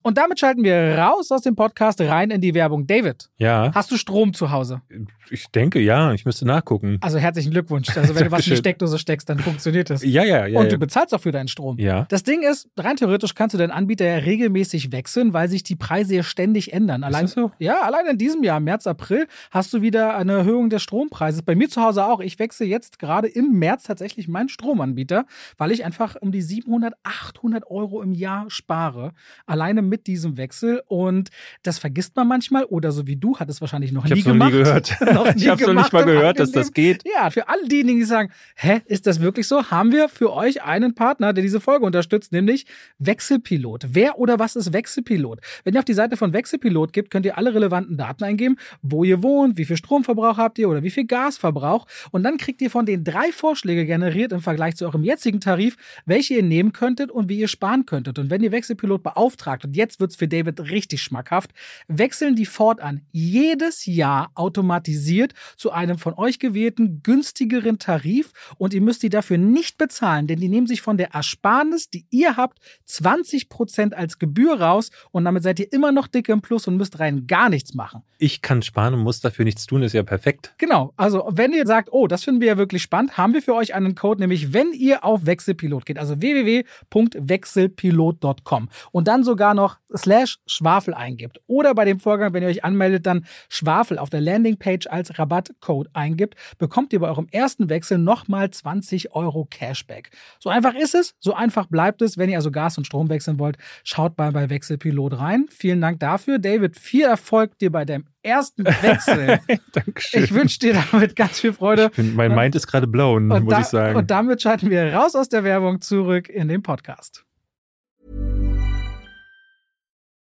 Und damit schalten wir raus aus dem Podcast rein in die Werbung. David. Ja. Hast du Strom zu Hause? Ich denke ja, ich müsste nachgucken. Also herzlichen Glückwunsch. Also wenn du was in die Steckdose steckst, dann funktioniert das. Ja, ja, ja. Und du ja. bezahlst auch für deinen Strom. Ja. Das Ding ist, rein theoretisch kannst du deinen Anbieter ja regelmäßig wechseln, weil sich die Preise ja ständig ändern. Allein, ist das so? Ja, allein in diesem Jahr, März, April, hast du wieder eine Erhöhung des Strompreises. Bei mir zu Hause auch. Ich wechsle jetzt gerade im März tatsächlich meinen Stromanbieter, weil ich einfach um die 700, 800 Euro im Jahr spare. Alleine mit diesem Wechsel und das vergisst man manchmal oder so wie du hat es wahrscheinlich noch ich nie gemacht. Noch nie gehört. noch nie ich habe noch nicht mal gehört, dass das geht. Ja, für alle diejenigen, die sagen, hä, ist das wirklich so? Haben wir für euch einen Partner, der diese Folge unterstützt, nämlich Wechselpilot. Wer oder was ist Wechselpilot? Wenn ihr auf die Seite von Wechselpilot gibt, könnt ihr alle relevanten Daten eingeben, wo ihr wohnt, wie viel Stromverbrauch habt ihr oder wie viel Gasverbrauch und dann kriegt ihr von den drei Vorschläge generiert im Vergleich zu eurem jetzigen Tarif, welche ihr nehmen könntet und wie ihr sparen könntet. Und wenn ihr Wechselpilot beauftragt, und jetzt wird's für David richtig schmackhaft, wechseln die fortan jedes Jahr automatisiert zu einem von euch gewählten günstigeren Tarif und ihr müsst die dafür nicht bezahlen, denn die nehmen sich von der Ersparnis, die ihr habt, 20% als Gebühr raus und damit seid ihr immer noch dick im Plus und müsst rein gar nichts machen. Ich kann sparen und muss dafür nichts tun, ist ja perfekt. Genau, also wenn ihr sagt, oh, das finden wir ja wirklich spannend, haben wir für euch einen Code, nämlich wenn ihr auf Wechselpilot geht, also www.wechselpilot.com und dann sogar noch slash Schwafel eingibt oder bei dem Vorgang, wenn ihr euch anmeldet, dann Schwafel auf der Landingpage als Rabattcode eingibt, bekommt ihr bei eurem ersten Wechsel nochmal 20 Euro Cashback. So einfach ist es, so einfach bleibt es. Wenn ihr also Gas und Strom wechseln wollt, schaut mal bei Wechselpilot rein. Vielen Dank dafür. David, viel Erfolg dir bei deinem ersten Wechsel. Dankeschön. Ich wünsche dir damit ganz viel Freude. Bin, mein Mind ist gerade blown, muss da, ich sagen. Und damit schalten wir raus aus der Werbung zurück in den Podcast.